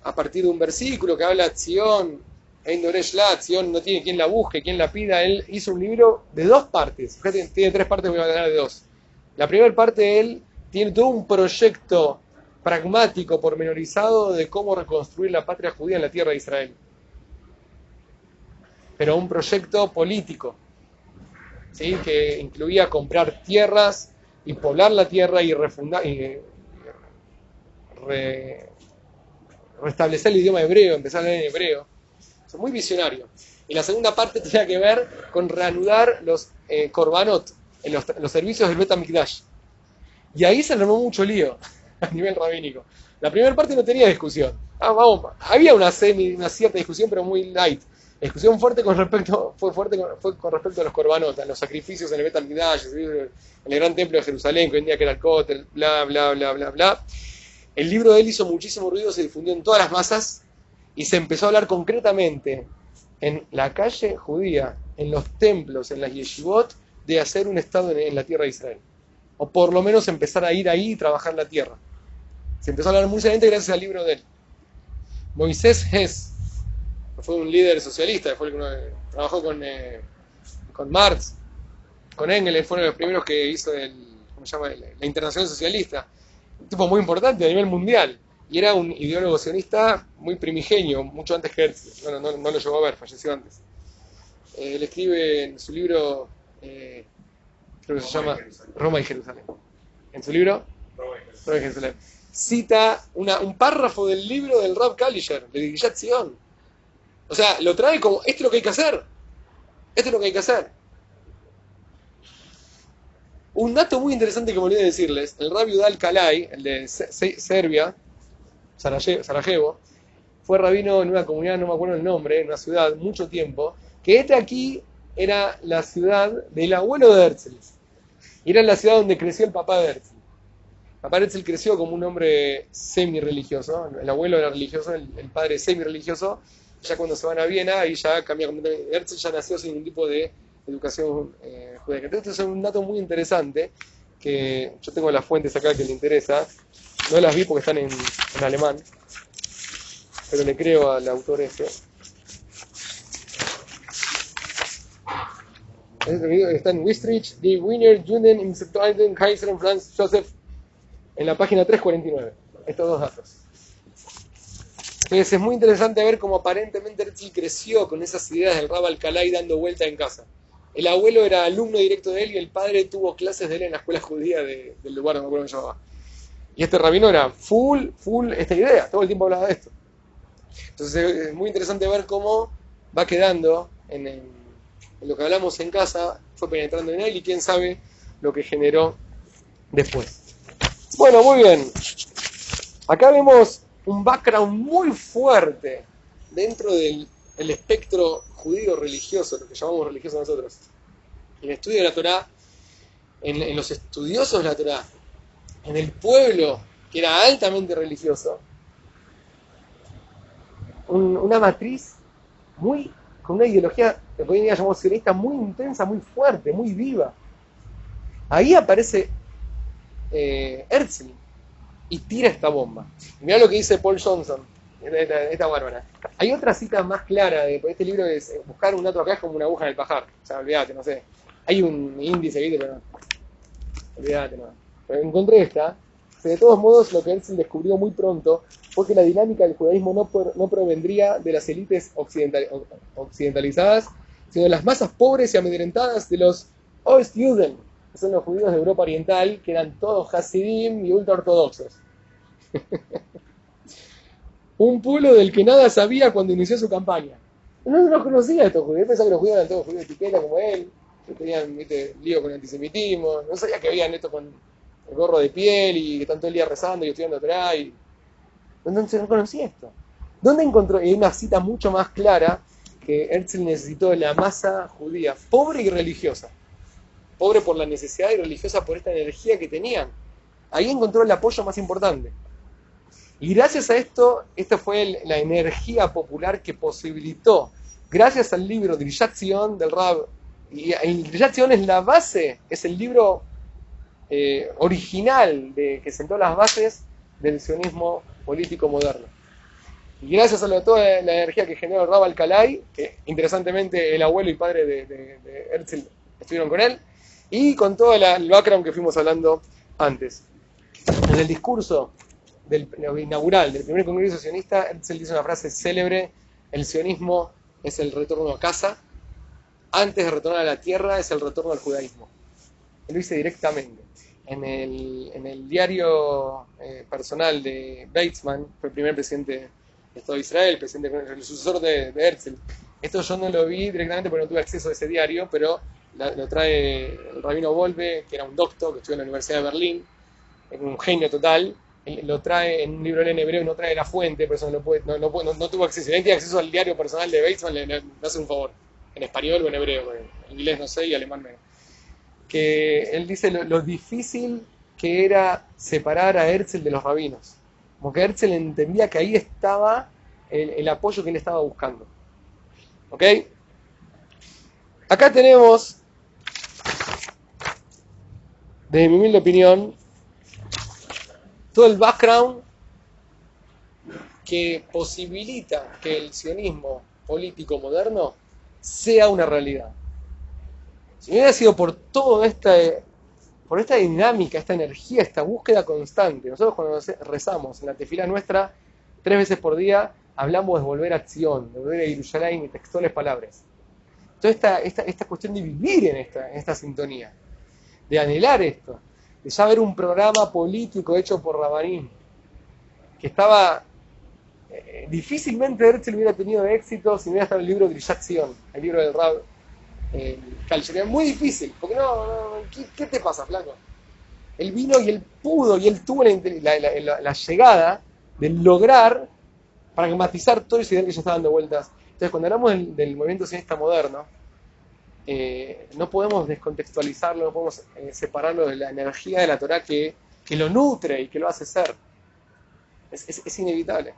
Speaker 1: a partir de un versículo que habla Zion, la Zion no tiene quien la busque, quien la pida. Él hizo un libro de dos partes. Fíjate, tiene tres partes, voy a hablar de dos. La primera parte, él tiene todo un proyecto pragmático, pormenorizado de cómo reconstruir la patria judía en la tierra de Israel. Pero un proyecto político. ¿sí? que incluía comprar tierras y poblar la tierra y, refundar, y eh, re- restablecer el idioma hebreo, empezar a leer en hebreo. Es muy visionario. Y la segunda parte tenía que ver con reanudar los eh, korbanot, en los, los servicios del Bet HaMikdash. Y ahí se armó mucho lío a nivel rabínico. La primera parte no tenía discusión. Ah, vamos, había una, semi, una cierta discusión, pero muy light. La discusión fuerte con respecto, fue fuerte con, fue con respecto a los korbanot, a los sacrificios en el Bet HaMikdash, en el gran templo de Jerusalén, que hoy en día que era el Kotel, bla, bla, bla, bla, bla. El libro de él hizo muchísimo ruido, se difundió en todas las masas y se empezó a hablar concretamente en la calle judía, en los templos, en las yeshivot, de hacer un Estado en, la tierra de Israel. O por lo menos empezar a ir ahí y trabajar la tierra. Se empezó a hablar muy seriamente gracias al libro de él. Moisés Hess, fue un líder socialista, fue el que uno- trabajó con, eh, con Marx, con Engels, fueron los primeros que hizo el, ¿cómo se llama? La Internacional Socialista. Un tipo muy importante a nivel mundial. Y era un ideólogo sionista muy primigenio, mucho antes que Herzl. No, no, no lo llegó a ver, falleció antes. Eh, él escribe en su libro, eh, creo que se
Speaker 2: Roma
Speaker 1: llama. Roma y Jerusalén. En su libro,
Speaker 2: Roma y Jerusalén.
Speaker 1: Roma y Jerusalén, cita una- un párrafo del libro del Rab Kalischer, de Gilad Zion. O sea, lo trae como, esto es lo que hay que hacer. Esto es lo que hay que hacer. Un dato muy interesante que me olvidé decirles, el rabio Dal Kalai, el de Se- Se- Serbia, Sarajevo, fue rabino en una comunidad, no me acuerdo el nombre, en una ciudad, mucho tiempo, que este aquí era la ciudad del abuelo de Herzl. Y era la ciudad donde creció el papá de Herzl. Papá Herzl creció como un hombre semi-religioso, el abuelo era religioso, el, el padre semi-religioso, ya cuando se van a Viena, ahí ya cambia completamente. Herzl ya nació sin ningún tipo de educación eh, judaica. Entonces, esto es un dato muy interesante, que yo tengo las fuentes acá que le interesa, no las vi porque están en, en alemán, pero le creo al autor este. Este está en Wistrich, Die Wiener Juden im Septuagint Kaiser Franz Joseph, en la página 349. Estos dos datos. Entonces es muy interesante ver cómo aparentemente Herzl creció con esas ideas del Rab Alcalay dando vuelta en casa. El abuelo era alumno directo de él y el padre tuvo clases de él en la escuela judía de- del lugar, no me llamaba. Y este rabino era full, full esta idea, todo el tiempo hablaba de esto. Entonces es muy interesante ver cómo va quedando en, lo que hablamos en casa, fue penetrando en él y quién sabe lo que generó después. Bueno, muy bien. Acá vemos un background muy fuerte dentro del el espectro judío religioso, lo que llamamos religioso nosotros. En el estudio de la Torá, en, en los estudiosos de la Torá, en el pueblo que era altamente religioso, un- una matriz muy con una ideología que hoy día llamamos sionista muy intensa, muy fuerte, muy viva. Ahí aparece eh, y tira esta bomba. Mirá lo que dice Paul Johnson, esta, esta- bárbara. Hay otra cita más clara de este libro es eh, buscar un dato acá es como una aguja en el pajar. O sea, olvídate, no sé. Hay un índice, ¿viste? Pero. Olvídate, no. Encontré esta. De todos modos, lo que Herzl descubrió muy pronto fue que la dinámica del judaísmo no, no provendría de las élites occidental- occidentalizadas, sino de las masas pobres y amedrentadas de los Ostjuden, que son los judíos de Europa Oriental, que eran todos Hasidim y ultraortodoxos. Un pueblo del que nada sabía cuando inició su campaña. No los conocía a estos judíos, pensaba que los judíos eran todos judíos de etiqueta como él, que tenían ¿viste, lío con el antisemitismo, no sabía que habían esto con el gorro de piel y que están todo el día rezando y estudiando atrás. Y... Entonces no conocía esto. ¿Dónde encontró? Y hay una cita mucho más clara que Herzl necesitó la masa judía, pobre y religiosa. Pobre por la necesidad y religiosa por esta energía que tenían. Ahí encontró el apoyo más importante. Y gracias a esto, esta fue la energía popular que posibilitó, gracias al libro Grishat Zion del Rab, y es la base, es el libro eh, original de, que sentó las bases del sionismo político moderno. Y gracias a toda la energía que generó Rab Alcalay, que interesantemente el abuelo y padre de, Herzl estuvieron con él, y con todo la- el background que fuimos hablando antes. En el discurso del inaugural del primer congreso sionista, Herzl dice una frase célebre, el sionismo es el retorno a casa, antes de retornar a la tierra es el retorno al judaísmo. Lo dice directamente. En el, en el diario eh, personal de Weizmann, fue el primer presidente del Estado de Israel, presidente, el sucesor de, Herzl. Esto yo no lo vi directamente porque no tuve acceso a ese diario, pero lo trae el rabino Volve, que era un doctor que estudió en la Universidad de Berlín, un genio total. Lo trae en un libro en hebreo y no trae la fuente, por eso no, puede, no, no, tuvo acceso. Si tiene acceso al diario personal de Weizmann, le, le- le hace un favor. En español o en hebreo, en inglés no sé y alemán menos. Que él dice lo, difícil que era separar a Herzl de los rabinos. Como que Herzl entendía que ahí estaba el, el apoyo que él estaba buscando. ¿Ok? Acá tenemos, desde mi humilde opinión, todo el background que posibilita que el sionismo político moderno sea una realidad. Si hubiera sido por toda esta, por esta dinámica, esta energía, esta búsqueda constante, nosotros cuando rezamos en la tefila nuestra, tres veces por día, hablamos de volver a acción, de volver a Jerusalén y textuales palabras. Toda esta, esta, esta cuestión de vivir en esta, en esta sintonía, de anhelar esto, de ya ver un programa político hecho por Rabanín, que estaba eh, difícilmente Herzl hubiera tenido éxito si no hubiera estado el libro de Grishat Zion, el libro del Rab eh, Sería muy difícil, porque no, ¿qué, ¿qué, te pasa, flaco? Él vino y él pudo y él tuvo la, la, la, llegada de lograr pragmatizar todo ese ideal que ya está dando vueltas. Entonces, cuando hablamos del, movimiento sionista moderno, eh, no podemos descontextualizarlo, no podemos eh, separarlo de la energía de la Torah que, que, lo nutre y que lo hace ser. Es inevitable.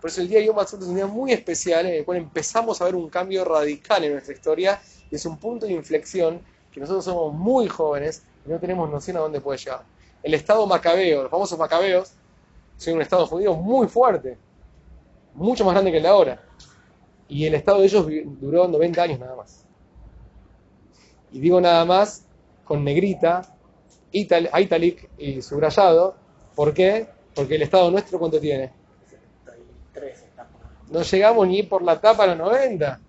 Speaker 1: Por eso el día de Yom Ha'atzmaut es un día muy especial en el cual empezamos a ver un cambio radical en nuestra historia y es un punto de inflexión que nosotros somos muy jóvenes y no tenemos noción a dónde puede llegar. El Estado macabeo, los famosos macabeos, son un Estado judío muy fuerte, mucho más grande que el de ahora. Y el Estado de ellos duró 90 años nada más. Y digo nada más con negrita, ital, italic y subrayado. ¿Por qué? Porque el Estado nuestro, ¿cuánto tiene? No llegamos ni por la tapa a los 90.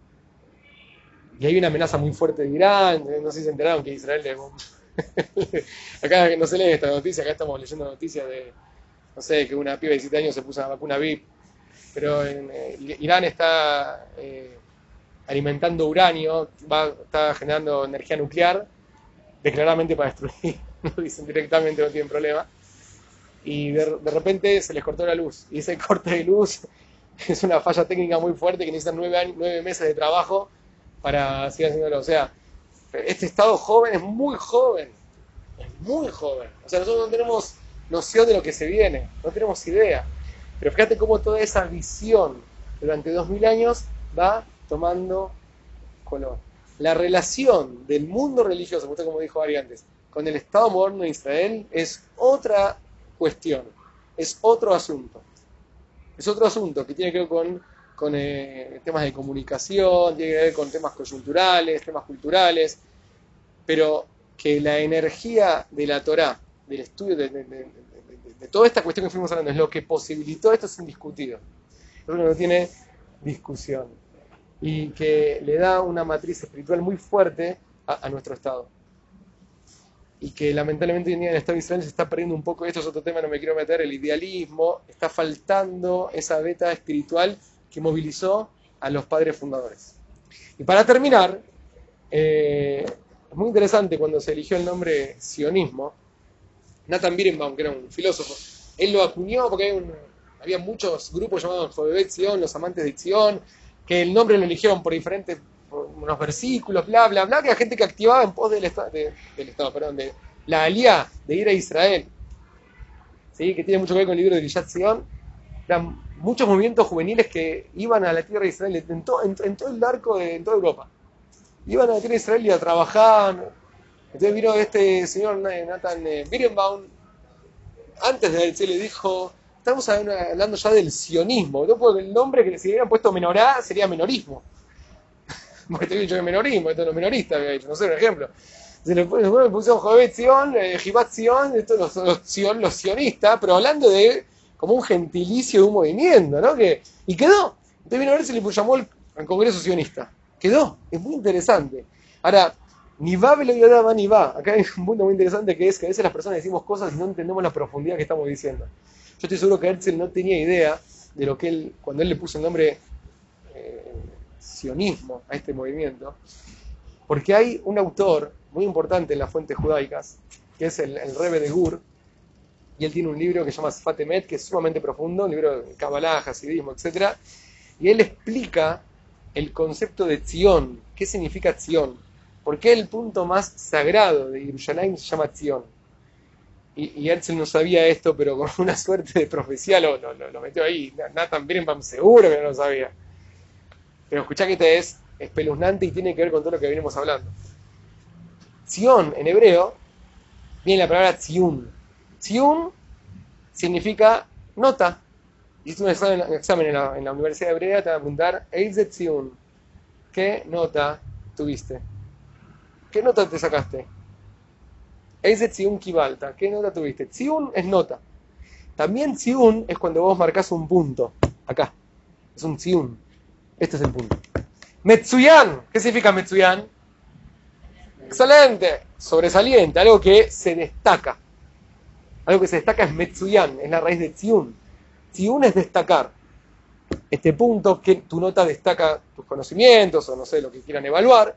Speaker 1: Y hay una amenaza muy fuerte de Irán. No sé si se enteraron que Israel le... acá no se lee esta noticia, acá estamos leyendo noticias de, no sé, que una piba de 17 años se puso una vacuna VIP. Pero en, eh, Irán está eh, alimentando uranio, va, está generando energía nuclear, declaradamente para destruir. Lo dicen directamente, no tienen problema. Y de, de repente se les cortó la luz. Y ese corte de luz es una falla técnica muy fuerte que necesitan nueve, años, nueve meses de trabajo para seguir haciéndolo. O sea, este estado joven es muy joven, es muy joven. O sea, nosotros no tenemos noción de lo que se viene, no tenemos idea. Pero fíjate cómo toda esa visión durante dos mil años va tomando color. La relación del mundo religioso, como dijo Ari antes, con el Estado moderno de Israel es otra es otro asunto. Es otro asunto que tiene que ver con, eh, temas de comunicación, tiene que ver con temas coyunturales, temas culturales, pero que la energía de la Torah, del estudio de, toda esta cuestión que fuimos hablando, es lo que posibilitó esto, es indiscutido. Creo que no tiene discusión. Y que le da una matriz espiritual muy fuerte a nuestro Estado y que lamentablemente hoy en día en el Estado Israel se está perdiendo un poco, esto es otro tema, no me quiero meter, el idealismo, está faltando esa beta espiritual que movilizó a los padres fundadores. Y para terminar, eh, es muy interesante cuando se eligió el nombre sionismo, Nathan Birenbaum, que era un filósofo, él lo acuñó porque había muchos grupos llamados Jovebet Sion, los amantes de Sion, que el nombre lo eligieron por diferentes unos versículos, bla, bla, bla, que la gente que activaba en pos del Estado, de, del estado perdón, de la alía de ir a Israel, ¿sí? que tiene mucho que ver con el libro de Gillat Sion, eran muchos movimientos juveniles que iban a la tierra de Israel, en, to, en, en todo el arco de en toda Europa. Iban a la tierra de Israel y a trabajaban. Entonces vino este señor Nathan Birenbaum, antes de él se le dijo, estamos hablando ya del sionismo, ¿no? porque el nombre que le hubieran puesto menorá sería menorismo porque te dicho que menorismo, esto es lo menorista, había dicho, no sé, un ejemplo. Se le pusieron Jovet Sion, eh, Jibat Sion, esto los, los, Sion, los sionistas, pero hablando de como un gentilicio de un movimiento, ¿no? Que, y quedó. Entonces vino a ver se le llamó el, el Congreso Sionista. Quedó, es muy interesante. Ahora, ni va va ni va. Acá hay un punto muy interesante que es que a veces las personas decimos cosas y no entendemos la profundidad que estamos diciendo. Yo estoy seguro que Herzl no tenía idea de lo que él, cuando él le puso el nombre sionismo a este movimiento, porque hay un autor muy importante en las fuentes judaicas, que es el, Rebbe de Gur, y él tiene un libro que se llama Fatemet, que es sumamente profundo, un libro de Kabbalah, Hasidismo, etc. Y él explica el concepto de Tzion, qué significa Tzion, por qué el punto más sagrado de Jerusalén se llama Tzion. Y, y no sabía esto, pero con una suerte de profecía lo, lo, metió ahí. Nathan Birnbaum seguro que no lo sabía. Pero escuchá que este es espeluznante y tiene que ver con todo lo que venimos hablando. Tzion en hebreo viene la palabra Tzion. Tzion significa nota. Y es un examen, en, la, Universidad Hebrea, te van a preguntar, Tzion, ¿qué nota tuviste? ¿Qué nota te sacaste? Tzion Kibalta, ¿qué nota tuviste? Tzion es nota. También Tzion es cuando vos marcas un punto, acá. Es un Tzion. Este es el punto. Metsuyan, ¿qué significa Metsuyan? Excelente, sobresaliente, algo que se destaca. Algo que se destaca es Metsuyan, es la raíz de Tzion. Tzion es destacar. Este punto, que tu nota destaca tus conocimientos o no sé, lo que quieran evaluar,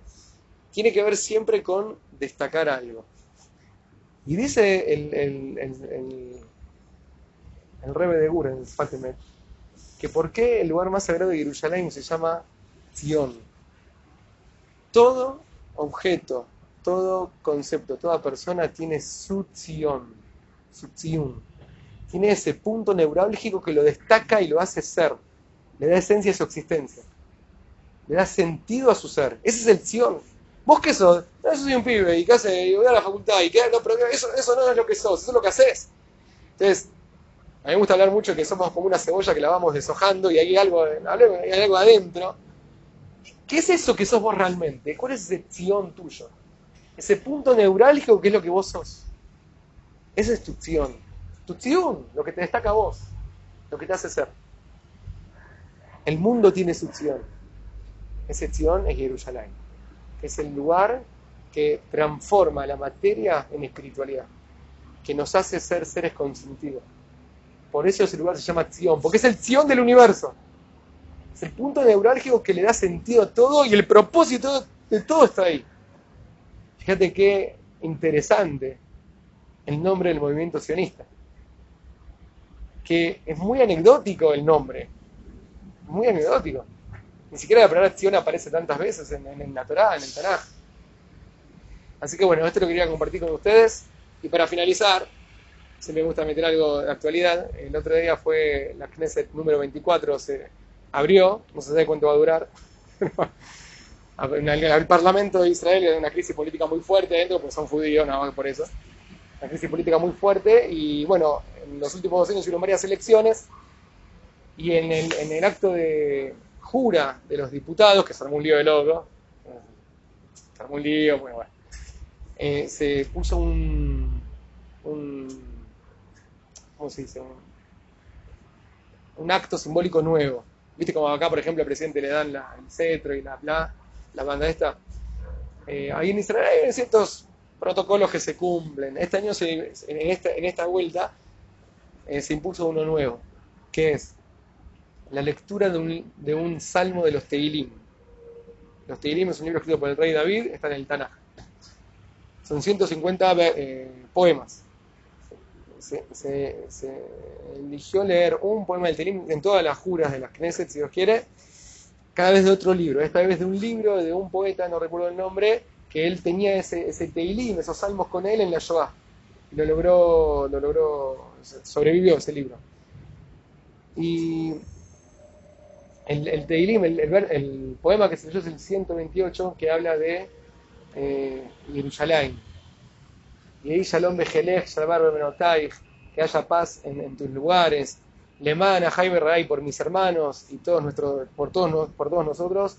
Speaker 1: tiene que ver siempre con destacar algo. Y dice el, el, el, el, Rebe de Gur en Fatimet que por qué el lugar más sagrado de Jerusalén se llama Zion. Todo objeto, todo concepto, toda persona tiene su Zion, su Zion. Tiene ese punto neurálgico que lo destaca y lo hace ser. Le da esencia a su existencia. Le da sentido a su ser. Ese es el Zion. ¿Vos qué sos? yo soy un pibe y qué hace, y voy a la facultad y qué, no, pero eso, eso no es lo que sos, eso es lo que haces. Entonces, a mí me gusta hablar mucho que somos como una cebolla que la vamos deshojando y hay algo, hay algo adentro. ¿Qué es eso que sos vos realmente? ¿Cuál es ese ción tuyo? Ese punto neurálgico que es lo que vos sos. Esa es tu. Tu ción, lo que te destaca a vos, lo que te hace ser. El mundo tiene su ción. Ese ción es Jerusalén. Es el lugar que transforma la materia en espiritualidad, que nos hace ser seres con sentido. Por eso ese lugar se llama Zion, porque es el Zion del universo. Es el punto neurálgico que le da sentido a todo y el propósito de todo está ahí. Fíjate qué interesante el nombre del movimiento sionista. Que es muy anecdótico el nombre. Muy anecdótico. Ni siquiera la palabra Zion aparece tantas veces en, en, en la en el Tanaj. Así que bueno, esto lo quería compartir con ustedes. Y para finalizar, si me gusta meter algo de actualidad. El otro día fue la Knesset número 24, se abrió, no sé cuánto va a durar. el Parlamento de Israel tiene una crisis política muy fuerte dentro, pues son judíos, nada más por eso. Una crisis política muy fuerte y bueno, en los últimos dos años hubo varias elecciones y en el, en el acto de jura de los diputados, que se armó un lío de loco, se armó un lío, bueno, bueno eh, se puso un, Un, acto simbólico nuevo. ¿Viste como acá, por ejemplo, al presidente le dan el cetro y la, la, la banda esta? Eh, ahí en Israel hay ciertos protocolos que se cumplen. Este año, en, esta, en esta vuelta, eh, se impuso uno nuevo, que es la lectura de un, de un salmo de los Teilim. Los Teilim es un libro escrito por el rey David, está en el Tanaj. Son 150 eh, poemas. Se, eligió leer un poema del Telim en todas las juras de las Knesset, si Dios quiere, cada vez de otro libro. Esta vez de un libro de un poeta, no recuerdo el nombre, que él tenía ese, ese Teilim, esos salmos con él en la Shoah. Y lo logró, lo logró, sobrevivió ese libro. Y el, el Teilim, el, el, poema que se leyó es el 128, que habla de eh, Jerusalén. Ahí Shalom Bejelech, Shalom Benotai, que haya paz en, tus lugares. Lemana, Jaime Ray, por mis hermanos y todos nuestros, por, todos, por todos nosotros.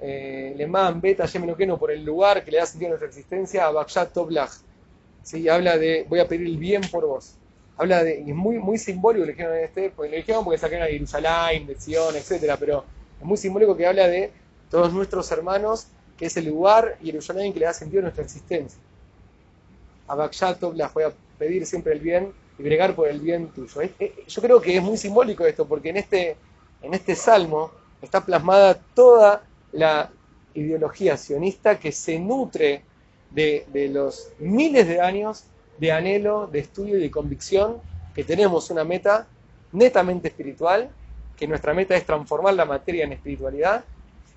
Speaker 1: Eh, Beta, Yemenoqueno, por el lugar que le da sentido a nuestra existencia. Abakshat Toblach. ¿Sí? Habla de, voy a pedir el bien por vos. Habla de, y es muy, muy simbólico, le dijeron este, porque le dijeron porque sacaron a Jerusalén, de Sion, etc. Pero es muy simbólico que habla de todos nuestros hermanos que es el lugar y Yerushalayim que le da sentido a nuestra existencia. Abakshato, las voy a pedir siempre el bien y bregar por el bien tuyo. Yo creo que es muy simbólico esto, porque en este, en este salmo está plasmada toda la ideología sionista que se nutre de, de los miles de años de anhelo, de estudio y de convicción que tenemos una meta netamente espiritual, que nuestra meta es transformar la materia en espiritualidad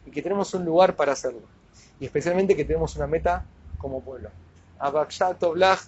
Speaker 1: y que tenemos un lugar para hacerlo. Y especialmente que tenemos una meta como pueblo. אבל כשאתה טוב לך,